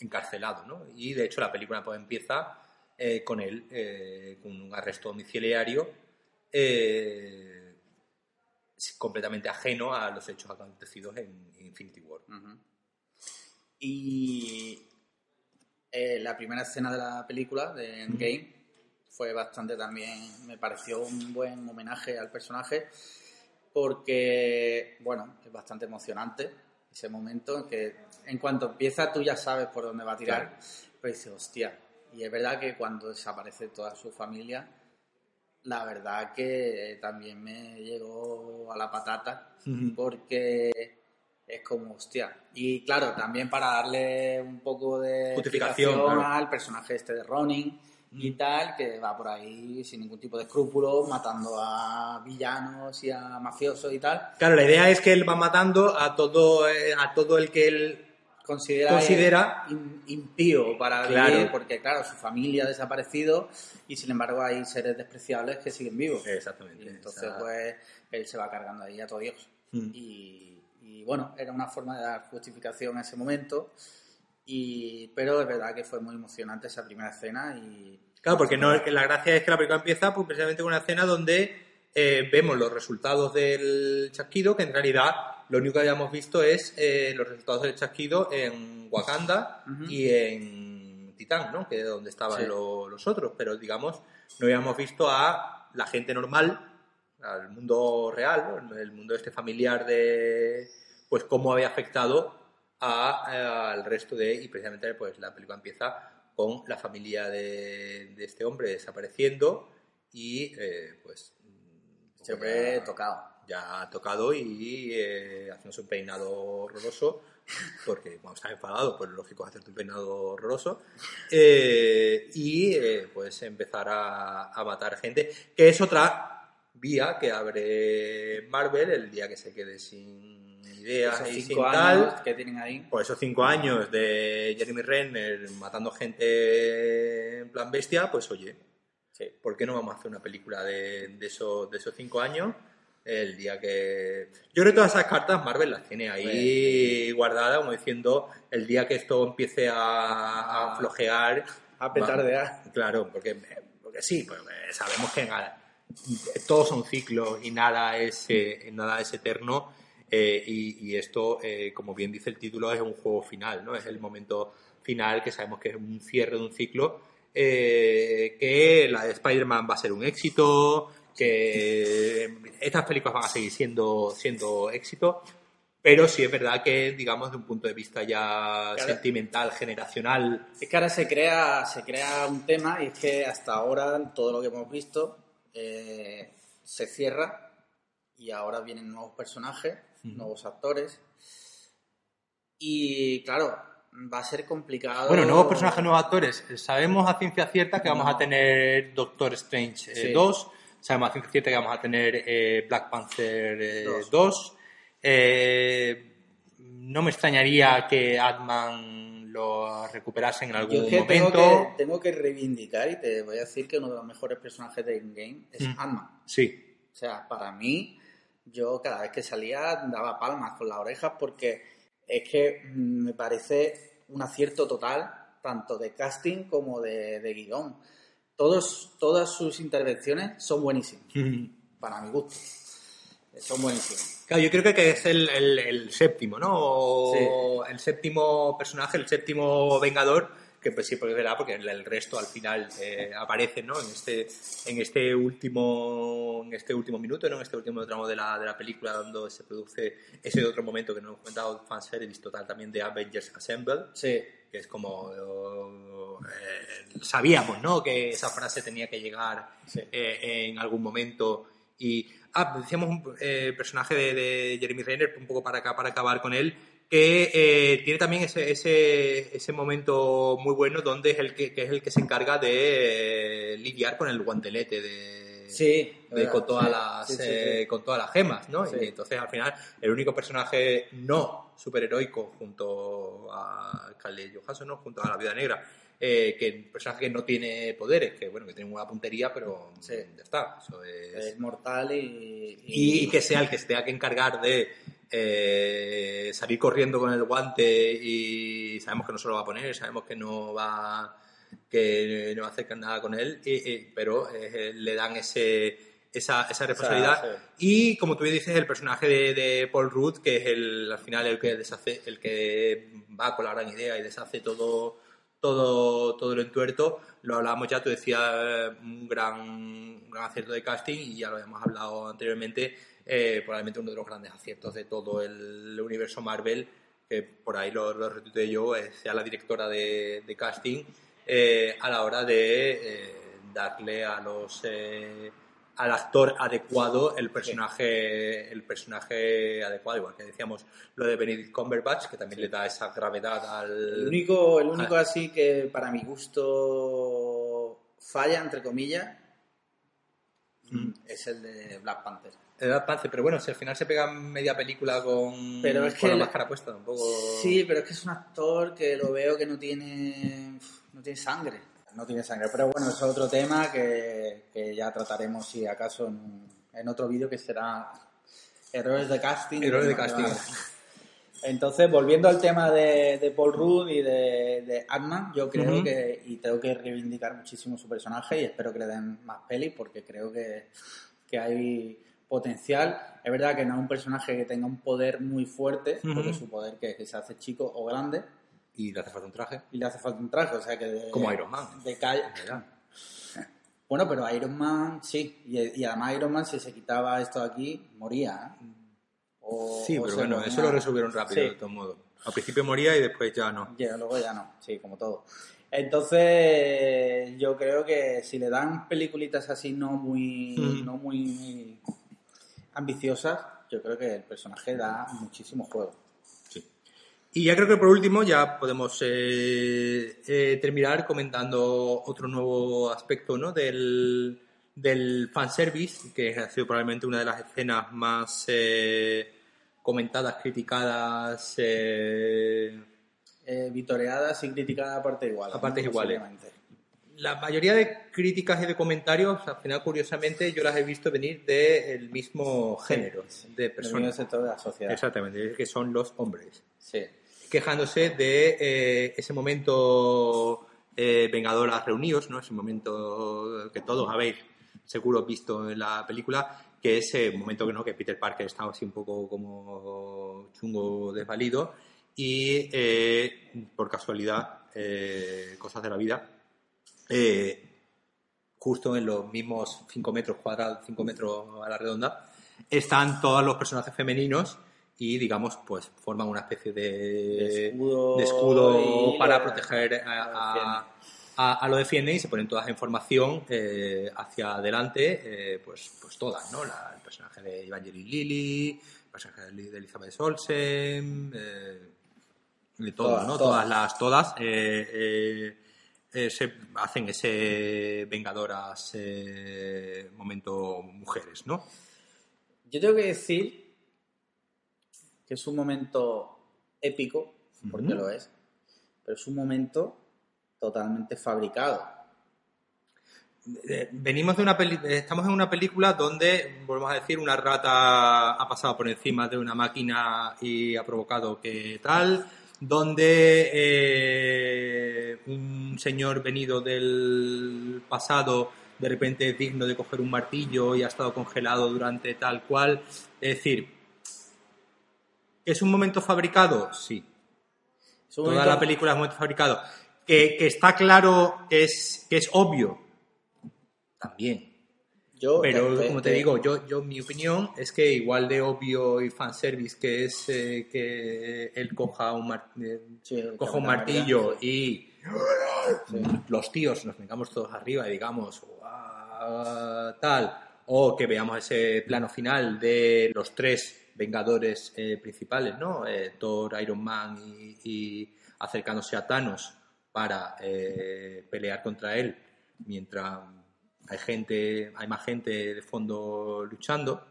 encarcelado ¿no? y de hecho la película pues empieza eh, con él con un arresto domiciliario completamente ajeno a los hechos acontecidos en Infinity War. Y la primera escena de la película, de Endgame, fue bastante también, me pareció un buen homenaje al personaje, porque, bueno, es bastante emocionante ese momento en que en cuanto empieza tú ya sabes por dónde va a tirar, Claro. pero dices, hostia, y es verdad que cuando desaparece toda su familia, la verdad que también me llegó a la patata, porque es como, hostia. Y claro, también para darle un poco de Justificación, explicación claro. al personaje este de Ronin y tal, que va por ahí sin ningún tipo de escrúpulos, matando a villanos y a mafiosos y tal. Claro, la idea es que él va matando a todo, eh, a todo el que él Considera, Considera- im- impío para Claro. vivir, porque claro, su familia ha desaparecido y sin embargo hay seres despreciables que siguen vivos. Exactamente. Y entonces, pues, él se va cargando ahí a todos Dios. Mm. Y, y, bueno, era una forma de dar justificación a ese momento. Y, pero es verdad que fue muy emocionante esa primera escena. Y, Claro, porque no, la gracia es que la película empieza pues, precisamente con una escena donde eh, vemos los resultados del chasquido, que en realidad lo único que habíamos visto es eh, los resultados del chasquido en Wakanda Ujú. y en Titán, ¿no? que es donde estaban Sí. lo- los otros, pero digamos, no habíamos visto a la gente normal, al mundo real, ¿no? el mundo este familiar de pues cómo había afectado al resto de y precisamente pues la película empieza con la familia de, de este hombre desapareciendo y eh, pues siempre ya- tocado. ya tocado y eh, haciéndose un peinado horroroso porque cuando estás enfadado pues lógico hacerte un peinado horroroso eh, y eh, pues empezar a, a matar gente que es otra vía que abre Marvel el día que se quede sin ideas Esos y cinco tal años que tienen ahí. por esos cinco años de Jeremy Renner matando gente en plan bestia, pues oye, Sí, Sí, ¿por qué no vamos a hacer una película de, de, esos, de esos cinco años? El día que. Yo creo que todas esas cartas Marvel las tiene ahí guardadas, como diciendo, el día que esto empiece a, a flojear. A petardear. Claro, porque, porque sí, pues sabemos que nada, todos son ciclos y nada es, eh, nada es eterno. Eh, y, y esto, eh, como bien dice el título, es un juego final, ¿no? Es el momento final que sabemos que es un cierre de un ciclo. eh, que la de Spider-Man va a ser un éxito, que estas películas van a seguir siendo, siendo éxito, pero sí es verdad que, digamos, de un punto de vista ya Claro. sentimental, generacional, Es que ahora se crea, se crea un tema y es que hasta ahora todo lo que hemos visto se cierra y ahora vienen nuevos personajes, nuevos actores y claro, va a ser complicado. Bueno, nuevos personajes, nuevos actores. Sabemos a ciencia cierta que vamos No. a tener Doctor Strange eh, Sí. 2. Sabemos a ciencia cierta que vamos a tener eh, Black Panther eh, Dos. 2. Eh, no me extrañaría que Ant-Man lo recuperasen en algún Yo que tengo, momento. que tengo que reivindicar y te voy a decir que uno de los mejores personajes de Endgame es Mm. Ant-Man. Sí. O sea, para mí, yo cada vez que salía daba palmas con las orejas porque es que mm, me parece un acierto total, tanto de casting como de, de guion. Todos, todas sus intervenciones son buenísimas, para mi gusto. Son buenísimas. Claro, yo creo que- que es el, el- el séptimo, ¿no? O Sí. El séptimo personaje, el séptimo vengador, que pues sí, porque es verdad, porque el, el resto al final eh, aparece, ¿no? En este, en este último, en este último minuto, ¿no? En este último tramo de la, de la película, donde se produce ese otro momento que no hemos comentado, fanservice total también de Avengers Assemble, Sí, que es como eh, sabíamos no que esa frase tenía que llegar Sí. eh, en algún momento y ah decíamos un eh, personaje de, de Jeremy Renner un poco para acá para acabar con él que eh, tiene también ese, ese, ese momento muy bueno donde es el que, que es el que se encarga de eh, lidiar con el guantelete de sí. de- con todas las sí, sí, eh, con todas las gemas, ¿no? Y entonces al final el único personaje no superheroico junto a Scarlett Johansson, ¿no? Junto a la Vida Negra, eh, que el personaje que no tiene poderes, que bueno, que tiene una puntería, pero Sí. ya está. Eso es- Es mortal y, y, y que sea el que se tenga que encargar de eh, salir corriendo con el guante y sabemos que no se lo va a poner, sabemos que no va que no va a hacer nada con él, y- y- pero eh, le dan ese, esa, esa responsabilidad. Y como tú bien dices, el personaje de, de Paul Rudd, que es el, al final el que deshace, el que va con la gran idea y deshace todo, todo, todo el entuerto, lo hablábamos ya, tú decías un gran, un gran acierto de casting y ya lo habíamos hablado anteriormente, eh, probablemente uno de los grandes aciertos de todo el universo Marvel, que por ahí lo, lo retuiteé yo, eh, sea la directora de, de casting, eh, a la hora de eh, darle a los... al actor adecuado el personaje el personaje adecuado igual que decíamos lo de Benedict Cumberbatch que también le da esa gravedad al El único, el único así que para mi gusto falla, entre comillas, Mm. es el de Black Panther. El Black Panther, pero bueno si al final se pega media película con, Pero es con que la máscara puesta tampoco Sí, pero es que es un actor que lo veo que no tiene, no tiene sangre. No tiene sangre, pero bueno, eso es otro tema que, que ya trataremos si acaso en, en otro vídeo que será errores de casting. Errores de casting. va- Entonces, volviendo al tema de, de Paul Rudd y de, de Ant-Man, yo creo que, y tengo que reivindicar muchísimo su personaje y espero que le den más pelis porque creo que, que hay potencial. Es verdad que no es un personaje que tenga un poder muy fuerte, porque su poder que, que se hace chico o grande y le hace falta un traje y le hace falta un traje, o sea que... de- Como Iron Man. De calle. Bueno, pero Iron Man, sí. Y, y además Iron Man, si se quitaba esto aquí, moría. ¿eh? O- sí o pero bueno ponía- eso lo resolvieron rápido Sí. de todos modos al principio moría y después ya no Ya, luego ya no, sí, como todo. Entonces, yo creo que si le dan peliculitas así no muy, Mm. no muy ambiciosas, yo creo que el personaje da muchísimo juego. Sí. Y ya creo que por último ya podemos eh, eh, terminar comentando otro nuevo aspecto ¿no? del, del fanservice, que ha sido probablemente una de las escenas más eh, comentadas, criticadas. eh, Eh, vitoreadas y criticadas a partes iguales. A partes iguales. La mayoría de críticas y de comentarios, al final, curiosamente, yo las he visto venir del mismo género de personas. sector de la sociedad. Exactamente, que son los hombres. Sí. Quejándose de eh, ese momento eh, Vengadoras reunidos, ¿no? Ese momento que todos habéis seguro visto en la película, que es el momento que no, que Peter Parker estaba así un poco como chungo desvalido y eh, por casualidad, eh, cosas de la vida, eh, justo en los mismos 5 metros cuadrados, 5 metros a la redonda, están todos los personajes femeninos y, digamos, pues forman una especie de, De escudo de escudo y para proteger a, a- a- a lo defienden y se ponen todas en formación eh, hacia adelante, eh, pues, pues todas, ¿no? La- el personaje de Evangeline Lilly, el personaje de de Elizabeth Olsen, eh, de todas, Todas, ¿no? todas. Todas las, todas eh, se hacen ese vengadoras eh, momento mujeres, ¿no? Yo tengo que decir que es un momento épico, porque lo es, pero es un momento totalmente fabricado. Eh, venimos de una peli- eh, estamos en una película donde volvemos a decir una rata ha pasado por encima de una máquina y ha provocado que tal donde eh, un señor venido del pasado de repente es digno de coger un martillo y ha estado congelado durante tal cual. Es decir es un momento fabricado sí. Es un toda momento- la película es un momento fabricado. Que, que está claro que es que es obvio. También yo pero te- como te te- digo, yo, yo mi opinión es que igual de obvio y fanservice que es eh, que él coja un, mar- eh, Sí, el coja un Capitán martillo y los tíos nos vengamos todos arriba y digamos tal, o que veamos ese plano final de los tres vengadores eh, principales, ¿no? Eh, Thor, Iron Man y, y acercándose a Thanos para eh, pelear contra él mientras hay gente, hay más gente de fondo luchando.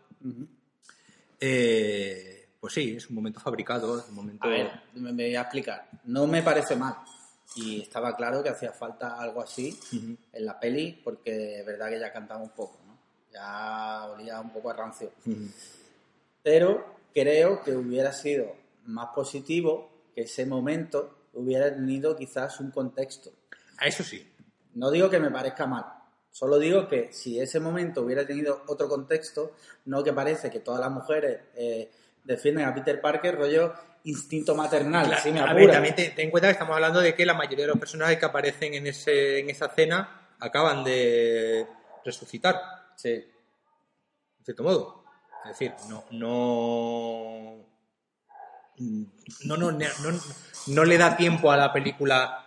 Eh, pues sí, es un momento fabricado, es un momento. A ver, me, voy a explicar. No me parece mal. Y estaba claro que hacía falta algo así en la peli, porque es verdad que ya cantaba un poco, ¿no? Ya olía un poco a rancio. Pero creo que hubiera sido más positivo que ese momento hubiera tenido quizás un contexto. A Eso sí. No digo que me parezca mal, solo digo que si ese momento hubiera tenido otro contexto, no que parece que todas las mujeres eh, defienden a Peter Parker, rollo instinto maternal, Claro, me a ver, también te- ten en cuenta que estamos hablando de que la mayoría de los personajes que aparecen en, ese, en esa cena acaban de resucitar, Sí. de cierto modo. Es decir, no, no, no, no, no, no le da tiempo a la película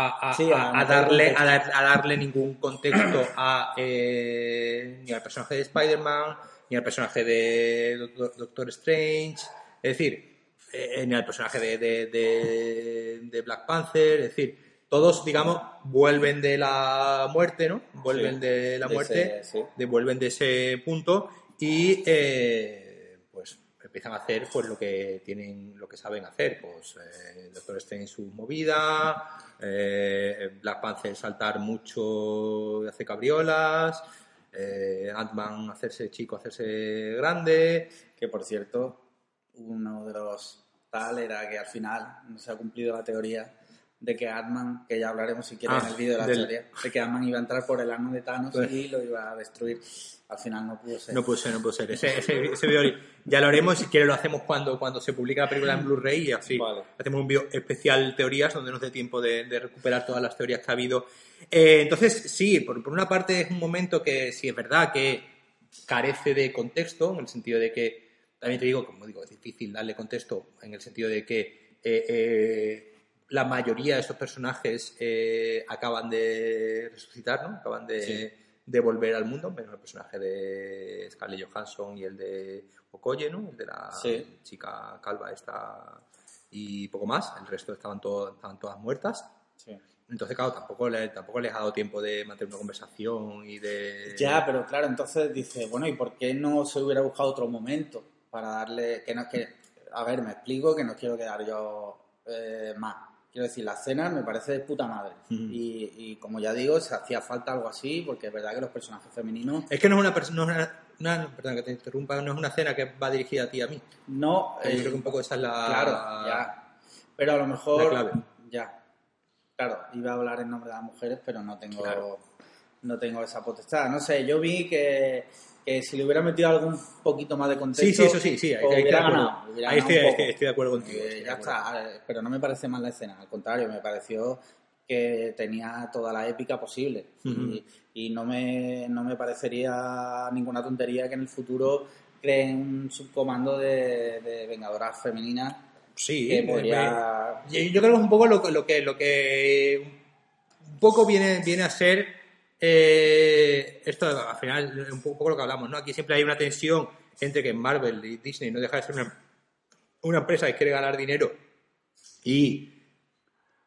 a, a- Sí, a darle, dar- a darle ningún contexto a, eh, ni al personaje de Spider-Man, ni al personaje de Doctor, Strange. Es decir, eh, ni al personaje de, de- de- de Black Panther. Es decir, todos, digamos, vuelven de la muerte, ¿no? Vuelven Sí, de la de muerte, ese- sí. devuelven de ese punto y eh, pues empiezan a hacer pues lo que tienen, lo que saben hacer. Pues eh, Doctor Strange su movida, eh, Black Panther saltar mucho y hacer cabriolas, eh, Ant-Man hacerse chico, hacerse grande. Que por cierto, uno de los tal era que al final se ha cumplido la teoría de que Ant-Man, que ya hablaremos si quieres Ah, en el vídeo de la del- teoría, de que Ant-Man iba a entrar por el ano de Thanos Pues- y lo iba a destruir. Al final no pudo ser. No puede ser, no puede ser. Ese, ese, ese vídeo ya lo haremos, si quieres lo hacemos cuando, cuando se publique la película en Blu-ray y así. Vale. Hacemos un vídeo especial teorías donde nos dé tiempo de, de recuperar todas las teorías que ha habido. Eh, entonces, sí, por, por una parte es un momento que sí es verdad que carece de contexto, en el sentido de que, también te digo, como digo, es difícil darle contexto, en el sentido de que eh, eh, la mayoría de estos personajes eh, acaban de resucitar, ¿no? Acaban de, Sí. de volver al mundo, menos el personaje de Scarlett Johansson y el de Okoye, ¿no? El de la Sí. chica calva esta y poco más. El resto estaban, todo- estaban todas muertas. Sí. Entonces, claro, tampoco, le- tampoco les ha dado tiempo de mantener una conversación y de... Ya, pero claro, entonces dice, bueno, ¿y por qué no se hubiera buscado otro momento para darle, que no que, a ver, me explico que no quiero quedar yo eh, más, quiero decir, la escena me parece de puta madre. y, y como ya digo, se hacía falta algo así, porque es verdad que los personajes femeninos Es que no es una persona, no es una, una- perdón que te interrumpa, no es una cena que va dirigida a ti y a mí. no... Yo eh, creo que un poco esa es la... Claro, ya. Pero a lo mejor. La clave. Ya. Claro, iba a hablar en nombre de las mujeres, pero no tengo, Claro. no tengo esa potestad. No sé, yo vi que, que si le hubiera metido algún poquito más de contexto. Sí, sí, eso sí, sí, ahí, hubiera ganado, hubiera Ahí estoy, estoy- estoy de acuerdo contigo. Eh, ya acuerdo. está, eh, pero no me parece mal la escena, al contrario, me pareció que tenía toda la épica posible y, y no, me, no me parecería ninguna tontería que en el futuro creen un subcomando de, de vengadoras femeninas Sí, que me- podría... yo creo que es un poco lo, que- lo que lo que un poco viene viene a ser eh, esto al final un poco lo que hablamos, ¿no? Aquí siempre hay una tensión entre que Marvel y Disney no deja de ser una, una empresa que quiere ganar dinero y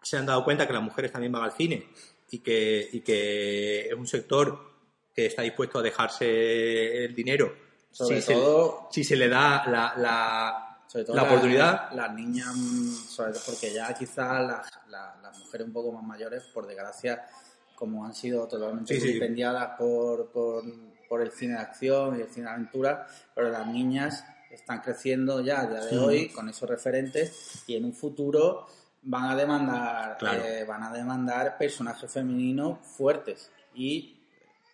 se han dado cuenta que las mujeres también van al cine y que, y que es un sector que está dispuesto a dejarse el dinero Sobre si, todo- se, si se le da la, la, Sobre todo la la- oportunidad. Las niñas, sobre todo porque ya quizás las- las mujeres un poco más mayores, por desgracia, como han sido totalmente Sí, sí. por, por, por el cine de acción y el cine de aventura, pero las niñas están creciendo ya a día de Mm. hoy con esos referentes y en un futuro van a demandar Claro. eh, van a demandar personajes femeninos fuertes y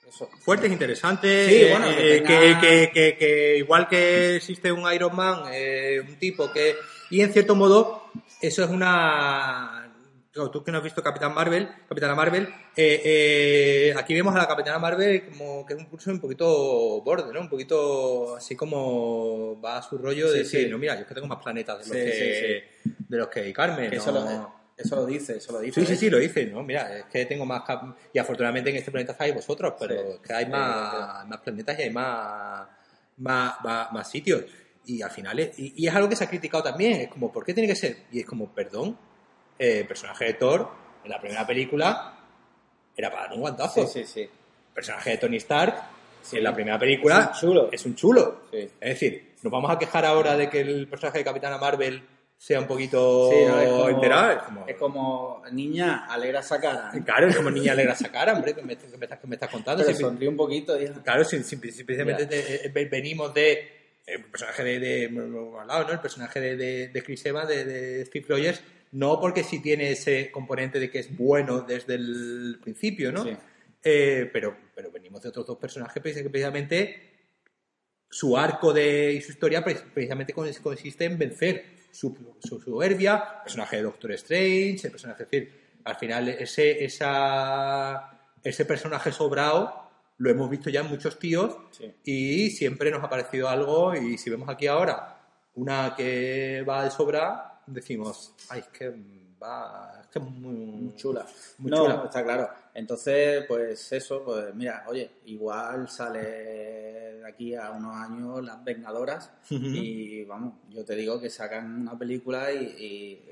eso fuertes, interesantes, Sí, bueno, eh, que que, tenga- que- que- que igual que existe un Iron Man, eh, un tipo que... Y en cierto modo, eso es una... claro, Tú que no has visto Capitán Marvel, Capitana Marvel, eh, eh, aquí vemos a la Capitana Marvel como que es un curso un poquito borde, ¿no? Un poquito así como va a su rollo de decir, sí. no, mira, yo es que tengo más planetas de los, Sí, que, de los que dedicarme. Que ¿no? eso, lo, eso lo dice eso lo dice Sí, sí, sí, lo dice, ¿no? Mira, es que tengo más... Y afortunadamente en este planeta estáis vosotros, pero es que hay más, más planetas y hay más, más, más, más sitios. Y al final, es, y, y es algo que se ha criticado también, es como, ¿por qué tiene que ser? Y es como, perdón, eh, el personaje de Thor, en la primera película, era para dar un guantazo. sí sí sí El personaje de Tony Stark, en la primera película, Es un chulo. es un chulo. Es decir, nos vamos a quejar ahora de que el personaje de Capitana Marvel sea un poquito Sí, no, es como. Es como, es como, niña, alegra esa cara. Claro, es como niña alegra esa cara, hombre, que me, que me estás, que me estás contando. Pero sonríe un poquito, hija. claro, si, si- si precisamente Ya. de- eh, ve- venimos de eh, el personaje de, de ¿no? El personaje de, de, Chris Evans, de Steve Rogers, no porque sí tiene ese componente de que es bueno desde el principio, ¿no? Sí. Eh, pero, pero venimos de otros dos personajes que precisamente su arco de, y su historia pre- precisamente con- consiste en vencer su, su soberbia, el personaje de Doctor Strange, el personaje, es decir, al final ese, esa, ese personaje sobrado lo hemos visto ya en muchos tíos Sí. y siempre nos ha parecido algo y si vemos aquí ahora una que va de sobra, decimos, ay, es que va, es que es muy, Muy chula. Muy no, chula. está claro. Entonces, pues eso, pues mira, oye, igual sale de aquí a unos años Las Vengadoras y vamos, yo te digo que sacan una película y,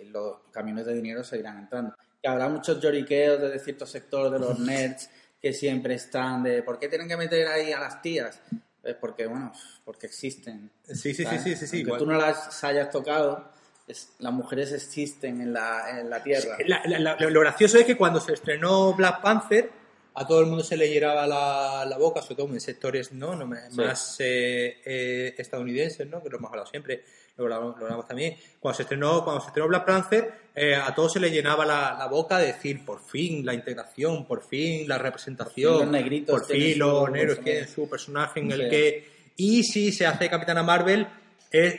y los camiones de dinero seguirán entrando. Que habrá muchos lloriqueos desde cierto sector de los nerds que siempre están de ¿por qué tienen que meter ahí a las tías? Es porque, bueno, porque existen. Sí, sí, sí, sí, sí, sí, Aunque igual. tú no las hayas tocado, es- las mujeres existen en la, en la Tierra. La- la- la- lo gracioso es que cuando se estrenó Black Panther, a todo el mundo se le llenaba la, la boca, sobre todo en sectores ¿no? No Sí. más eh, eh, estadounidenses, ¿no? que lo hemos hablado siempre, lo hablamos, lo hablamos también. Cuando se estrenó, cuando se estrenó Black Panther, eh, a todos se le llenaba la, la boca de decir, por fin la integración, por fin la representación, Por fin los negritos por fin los negros tienen su personaje en el Sí. que... Y si se hace Capitana Marvel, es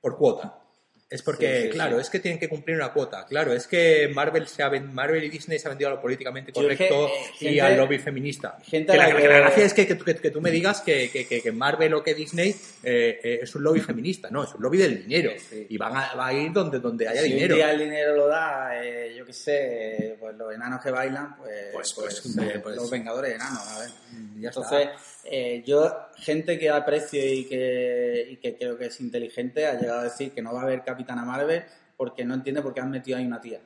por cuota. Es porque, Sí, sí, claro, sí. es que tienen que cumplir una cuota. Claro, es que Marvel, se ha Marvel y Disney se han vendido a lo políticamente es que, correcto eh, y gente- al lobby feminista. gente que la, que la gracia es que, que, tú- que- que tú me digas que, que- que- que Marvel o que Disney eh, eh, es un lobby feminista. No, es un lobby del dinero. Y van a, va a ir donde, donde haya si dinero. día el dinero lo da, eh, yo qué sé, pues los enanos que bailan, pues, Pues- pues, pues, eh, pues- los vengadores enanos, a ver. Ya está. Entonces, eh, yo, gente que aprecio y que, y que creo que es inteligente, ha llegado a decir que no va a haber Capitana Marvel porque no entiende por qué han metido ahí una tía.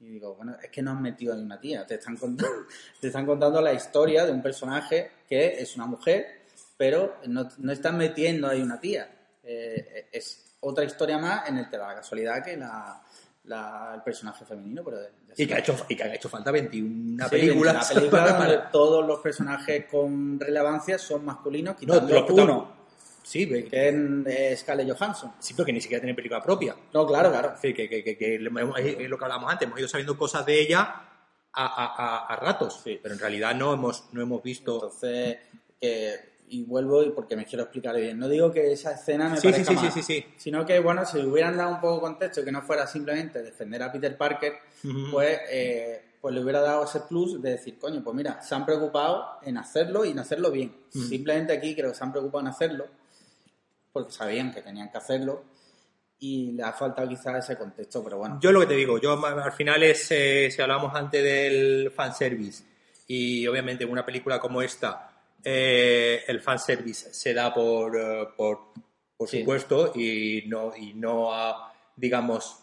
Y digo, bueno, es que no han metido ahí una tía, te están contando, te están contando la historia de un personaje que es una mujer, pero no, no están metiendo ahí una tía. Eh, es otra historia más en el que la casualidad que la, la- el personaje femenino, pero Y que, ha hecho, y que han hecho falta 21 Sí, películas. Película para- donde todos los personajes con relevancia son masculinos, No, quitando los protagon- uno, Sí, que es eh, Scarlett Johansson. sí, pero que ni siquiera tiene película propia. No, claro, claro. Que, que- que- que le hemos- es lo que hablábamos antes, hemos ido sabiendo cosas de ella a, a- a- a ratos, Sí. pero en realidad no hemos, no hemos visto... Entonces, que- y vuelvo y porque me quiero explicar bien. No digo que esa escena me Sí, sí, parezca sí, mal, sí, sí, sí. sino que, bueno, si le hubieran dado un poco de contexto, que no fuera simplemente defender a Peter Parker, pues, eh, pues le hubiera dado ese plus de decir, coño, pues mira, se han preocupado en hacerlo y en hacerlo bien. Simplemente aquí creo que se han preocupado en hacerlo porque sabían que tenían que hacerlo y le ha faltado quizás ese contexto, pero bueno. Yo lo que te digo, yo al final es, eh, si hablamos antes del fanservice, y obviamente en una película como esta, eh, el fanservice se da por, eh, por, por Sí. supuesto y no, y no ah, digamos,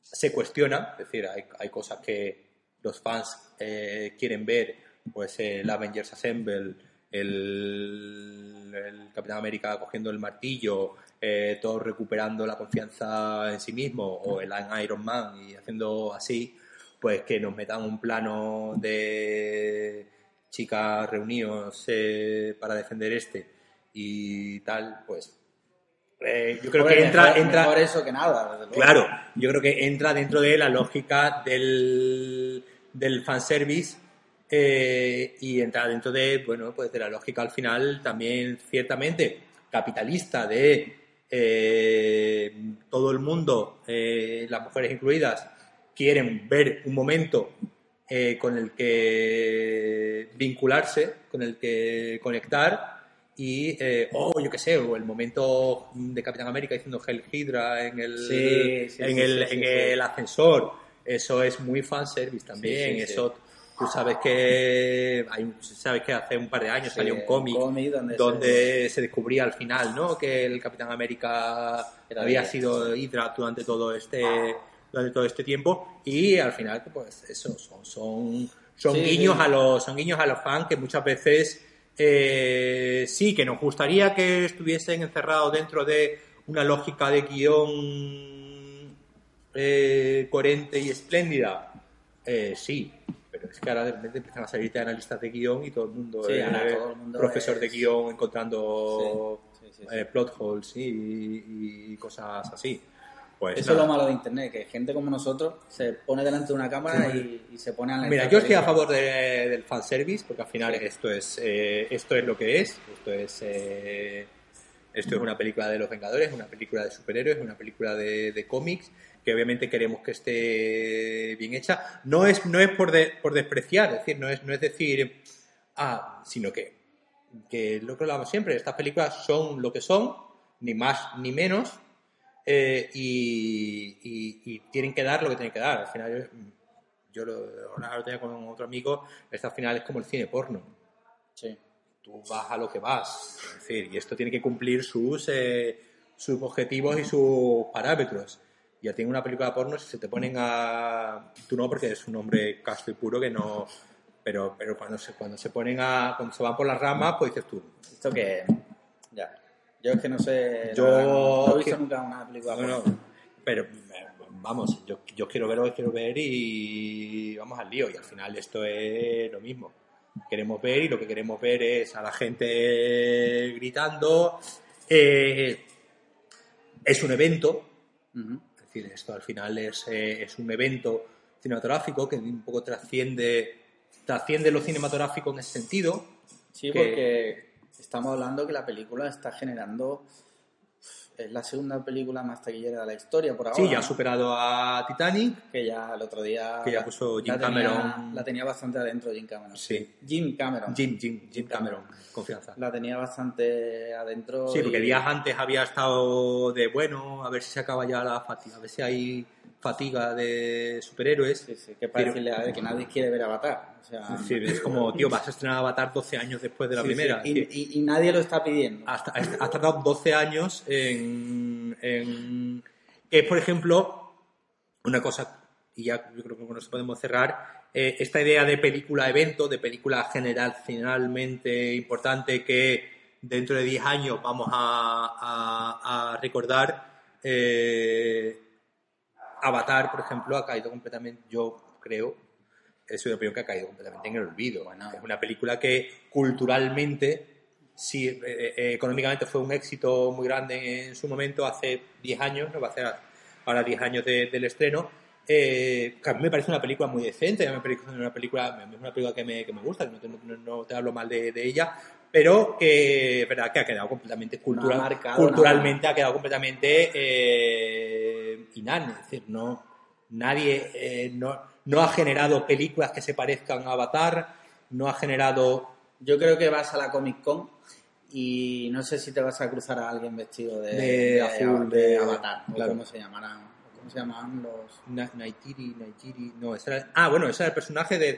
se cuestiona, es decir, hay, hay cosas que los fans eh, quieren ver, pues el Avengers Assemble, el, el Capitán América cogiendo el martillo, eh, todos recuperando la confianza en sí mismo, o el Iron Man y haciendo así, pues que nos metan un plano de chicas reunidos eh, para defender este y tal, pues eh, yo creo que entra, mejor, entra mejor eso que nada. Claro, yo creo que entra dentro de la lógica del, del fanservice eh, y entra dentro de, bueno, pues de la lógica al final también ciertamente capitalista de eh, todo el mundo, eh, las mujeres incluidas, quieren ver un momento con el que vincularse, con el que conectar y, oh, yo qué sé, o el momento de Capitán América diciendo Hell Hydra en el, Sí, sí, en sí, el, en ascensor. Eso es muy fanservice también. Eso, tú sabes que hay, un- sabes que hace un par de años Sí, salió un cómic cómic donde donde se... descubría al final, ¿no? Que el Capitán América Era había sido Hydra durante todo este durante todo este tiempo y al final pues eso son son son Sí, guiños sí. a los son guiños a los fans que muchas veces eh, sí que nos gustaría que estuviesen encerrados dentro de una lógica de guion eh, coherente y espléndida Eh, sí es que ahora de repente empiezan a salirte analistas de guion y todo el mundo Sí, es ahora todo el mundo profesor de guion encontrando Sí, sí, sí, eh, plot holes y, y cosas así. Pues Eso es lo malo de internet, que gente como nosotros se pone delante de una cámara y, y se pone a analizar Mira, yo estoy a favor de- del fanservice porque al final esto es eh, esto es lo que es. Esto es eh, esto es una película de los Vengadores, una película de superhéroes, una película de, de cómics que obviamente queremos que esté bien hecha. No es no es por de- por despreciar, es decir, no es no es decir ah, sino que que lo que hablamos siempre, estas películas son lo que son, ni más ni menos. eh, y, y- y tienen que dar lo que tienen que dar. Al final, yo, yo lo, lo tenía con otro amigo, esto al final es como el cine porno. Sí. Tú vas a lo que vas. Es decir, y esto tiene que cumplir sus, eh, sus objetivos y sus parámetros. Ya tiene una película porno, si se te ponen a. Tú no, porque es un hombre casto y puro que no. Pero, pero cuando, se, cuando se ponen a. Cuando se van por las ramas, pues dices tú. Esto que... Ya. Yo es que no sé... Yo- no, he visto que- nunca una película Bueno, porno. pero eh, vamos, yo, yo quiero ver lo que quiero ver y vamos al lío. Y al final esto es lo mismo. Queremos ver y lo que queremos ver es a la gente gritando. Eh, es un evento, es decir, esto al final es, eh, es un evento cinematográfico que un poco trasciende, trasciende lo cinematográfico en ese sentido. Sí, que- porque estamos hablando que la película está generando... Es la segunda película más taquillera de la historia por ahora. Sí, ya ha superado a Titanic. Que ya el otro día... Que ya puso Jim la tenía- Cameron. La tenía bastante adentro Jim Cameron. Sí. Jim Cameron. Jim, Jim, Jim Cameron, confianza. La tenía bastante adentro. Sí, porque y- días antes había estado de bueno, a ver si se acaba ya la fatiga, a ver si hay fatiga de superhéroes. Sí, sí, que Pero- ver que nadie quiere ver Avatar. O sea, Es como, tío, vas a estrenar Avatar 12 años después de la sí, primera. sí, y, decir, y- y nadie lo está pidiendo. has tardado 12 años en, en- Que es, por ejemplo, una cosa, y ya yo creo que con eso podemos cerrar, eh, esta idea de película-evento, de película general, finalmente importante, que dentro de 10 años vamos a, a- a recordar, eh, Avatar, por ejemplo, ha caído completamente, yo creo, es una opinión que ha caído completamente en el olvido. Bueno. es una película que culturalmente, sí, eh, eh, económicamente fue un éxito muy grande en su momento, hace 10 años, no va a hacer ahora 10 años de- del estreno. eh, que a mí me parece una película muy decente, me parece una película, es una película que me, que me gusta, no te, no- no te hablo mal de, de ella, pero que es verdad que ha quedado completamente cultural, No ha marcado culturalmente ha quedado completamente eh, inane, es decir, no nadie eh, no, no ha generado películas que se parezcan a Avatar, no ha generado Yo creo que vas a la Comic Con y no sé si te vas a cruzar a alguien vestido de, De azul, de de- Avatar, claro. o cómo se llamarán, cómo se llaman los... Na- Naitiri, Naitiri, no, ese era, ah, bueno, ese era el personaje de,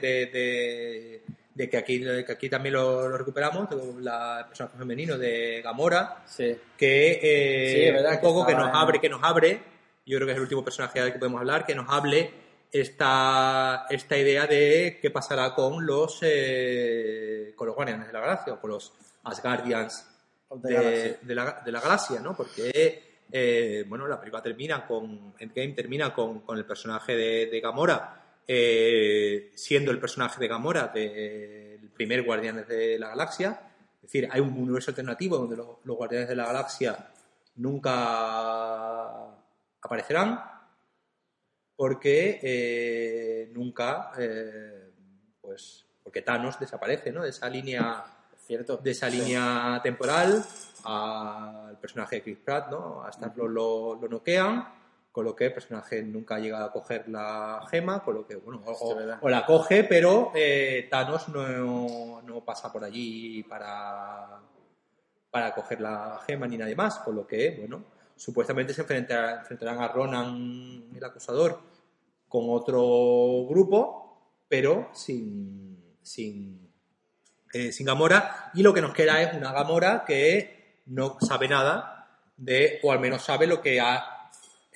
de, que, aquí, que aquí también lo, lo recuperamos, la, el personaje femenino de Gamora, Sí, que eh, Sí, es un poco que nos en- abre, que nos abre, yo creo que es el último personaje del que podemos hablar, que nos hable esta, esta idea de qué pasará con los eh, con los Guardianes de la Galaxia o con los Asgardians de, la, de la galaxia, ¿no? Porque eh, bueno, la película termina con Endgame termina con, con el personaje de, de Gamora eh, siendo el personaje de Gamora del primer Guardianes de la Galaxia. Es decir, hay un universo alternativo donde los, los Guardianes de la Galaxia nunca aparecerán porque eh, nunca, eh, pues, porque Thanos desaparece, ¿no? De esa línea cierto. de esa Sí. línea temporal al personaje de Chris Pratt, ¿no? Hasta lo, lo, lo noquean, con lo que el personaje nunca llega a coger la gema, con lo que, bueno, o, o la coge, pero eh, Thanos no, no pasa por allí para, para coger la gema ni nadie más, con lo que, bueno, supuestamente se enfrentarán, a Ronan, el acusador, con otro grupo, pero sin, sin, eh, sin Gamora. Y lo que nos queda es una Gamora que no sabe nada de, o al menos sabe lo que ha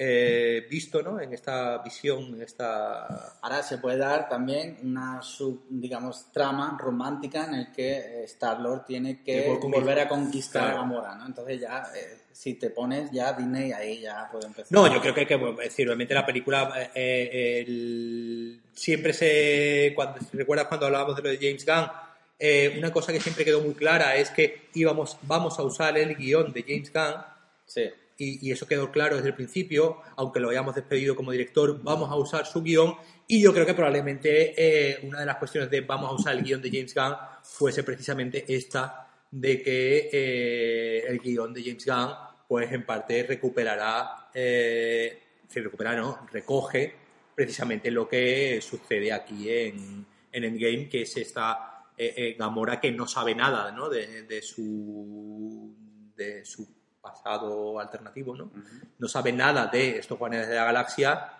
eh, visto ¿no? en esta visión, en esta... Ahora se puede dar también una sub, digamos, trama romántica en el que Star-Lord tiene que volver a conquistar Claro. a Gamora, ¿no? Entonces ya, eh, si te pones ya Disney, ahí ya puede empezar. No, yo creo que hay que bueno, decir, obviamente la película eh, eh, el- siempre se cuando recuerdas cuando hablábamos de lo de James Gunn, eh, una cosa que siempre quedó muy clara es que íbamos vamos a usar el guion de James Gunn Sí, y, eso quedó claro desde el principio, aunque lo hayamos despedido como director, vamos a usar su guion y yo creo que probablemente eh, una de las cuestiones de vamos a usar el guion de James Gunn fuese precisamente esta de que eh, el guion de James Gunn pues en parte recuperará, eh, si recupera no, recoge precisamente lo que sucede aquí en, en Endgame, que es esta eh, Gamora que no sabe nada ¿no? de su de su pasado alternativo, ¿no? No sabe nada de estos Guardianes de la Galaxia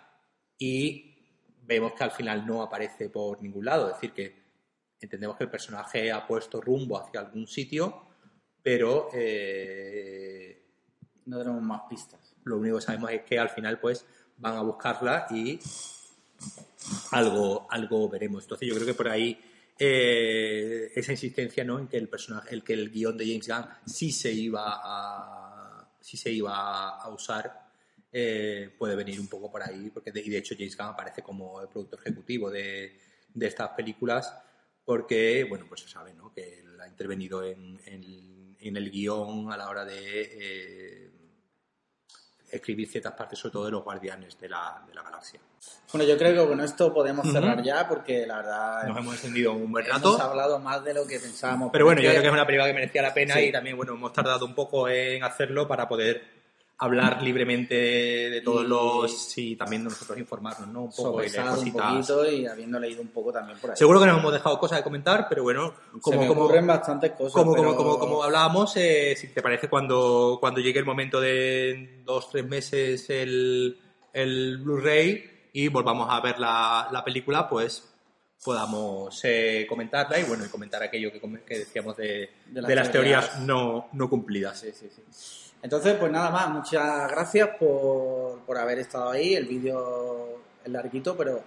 y vemos que al final no aparece por ningún lado. Es decir, que entendemos que el personaje ha puesto rumbo hacia algún sitio, pero eh, no tenemos más pistas. lo único que sabemos es que al final pues van a buscarla y algo, algo veremos. Entonces yo creo que por ahí eh, esa insistencia ¿no? en que el personaje, el que el guion de James Gunn sí se iba a, sí se iba a usar, eh, puede venir un poco por ahí, porque de, y de hecho James Gunn aparece como el productor ejecutivo de, de estas películas, porque, bueno, pues se sabe, ¿no? Que él ha intervenido en, en- en el guion a la hora de eh, escribir ciertas partes, sobre todo de los guardianes de la, de la galaxia. Bueno, yo creo que con esto podemos cerrar ya porque la verdad Nos hemos extendido un buen hemos rato. hablado más de lo que pensábamos. Pero bueno, yo creo que es una película que merecía la pena Sí. y también, bueno, hemos tardado un poco en hacerlo para poder hablar libremente de todos Y- los y también nosotros informarnos, ¿no? Un poco y un poquito y habiendo leído un poco también por ahí. Seguro que nos hemos dejado cosas de comentar, pero bueno, Se como, me como, ocurren bastantes cosas. como, como, pero- como, como hablábamos, eh, si te parece cuando, cuando llegue el momento de dos, tres meses el, el Blu-ray y volvamos a ver la, la película, pues podamos eh, comentarla y bueno, y comentar aquello que, que decíamos de, De de las las, teorías, teorías. no, no cumplidas. Sí, sí, sí. Entonces, pues nada más, muchas gracias por, por haber estado ahí. El vídeo es larguito, pero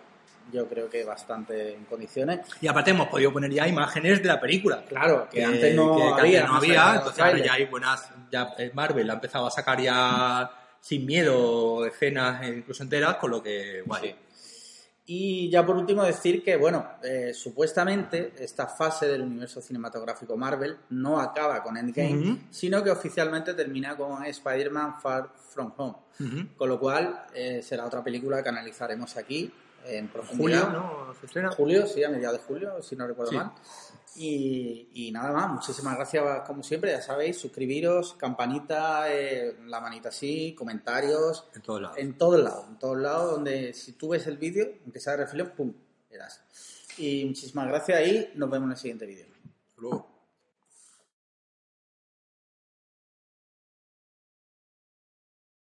yo creo que bastante en condiciones. Y aparte hemos podido poner ya imágenes de la película. Claro, que antes no que- había. antes no había, entonces ahora ya hay buenas, ya eh, Marvel ha empezado a sacar ya sin miedo, escenas incluso enteras, con lo que, guay. Sí. Y ya por último decir que, bueno, eh, supuestamente esta fase del universo cinematográfico Marvel no acaba con Endgame, sino que oficialmente termina con Spider-Man Far From Home. Con lo cual eh, será otra película que analizaremos aquí en Julio, profundidad. ¿no? ¿Se estrena? Julio, sí, a mediados de julio, si no recuerdo Sí. mal. Y, y nada más, muchísimas gracias como siempre, ya sabéis, suscribiros, campanita, eh, la manita así, comentarios, En todos lados. en todos lados, en todos lados, donde si tú ves el vídeo, aunque sea de reflexión, pum, das. Y muchísimas gracias y nos vemos en el siguiente vídeo. Hasta luego.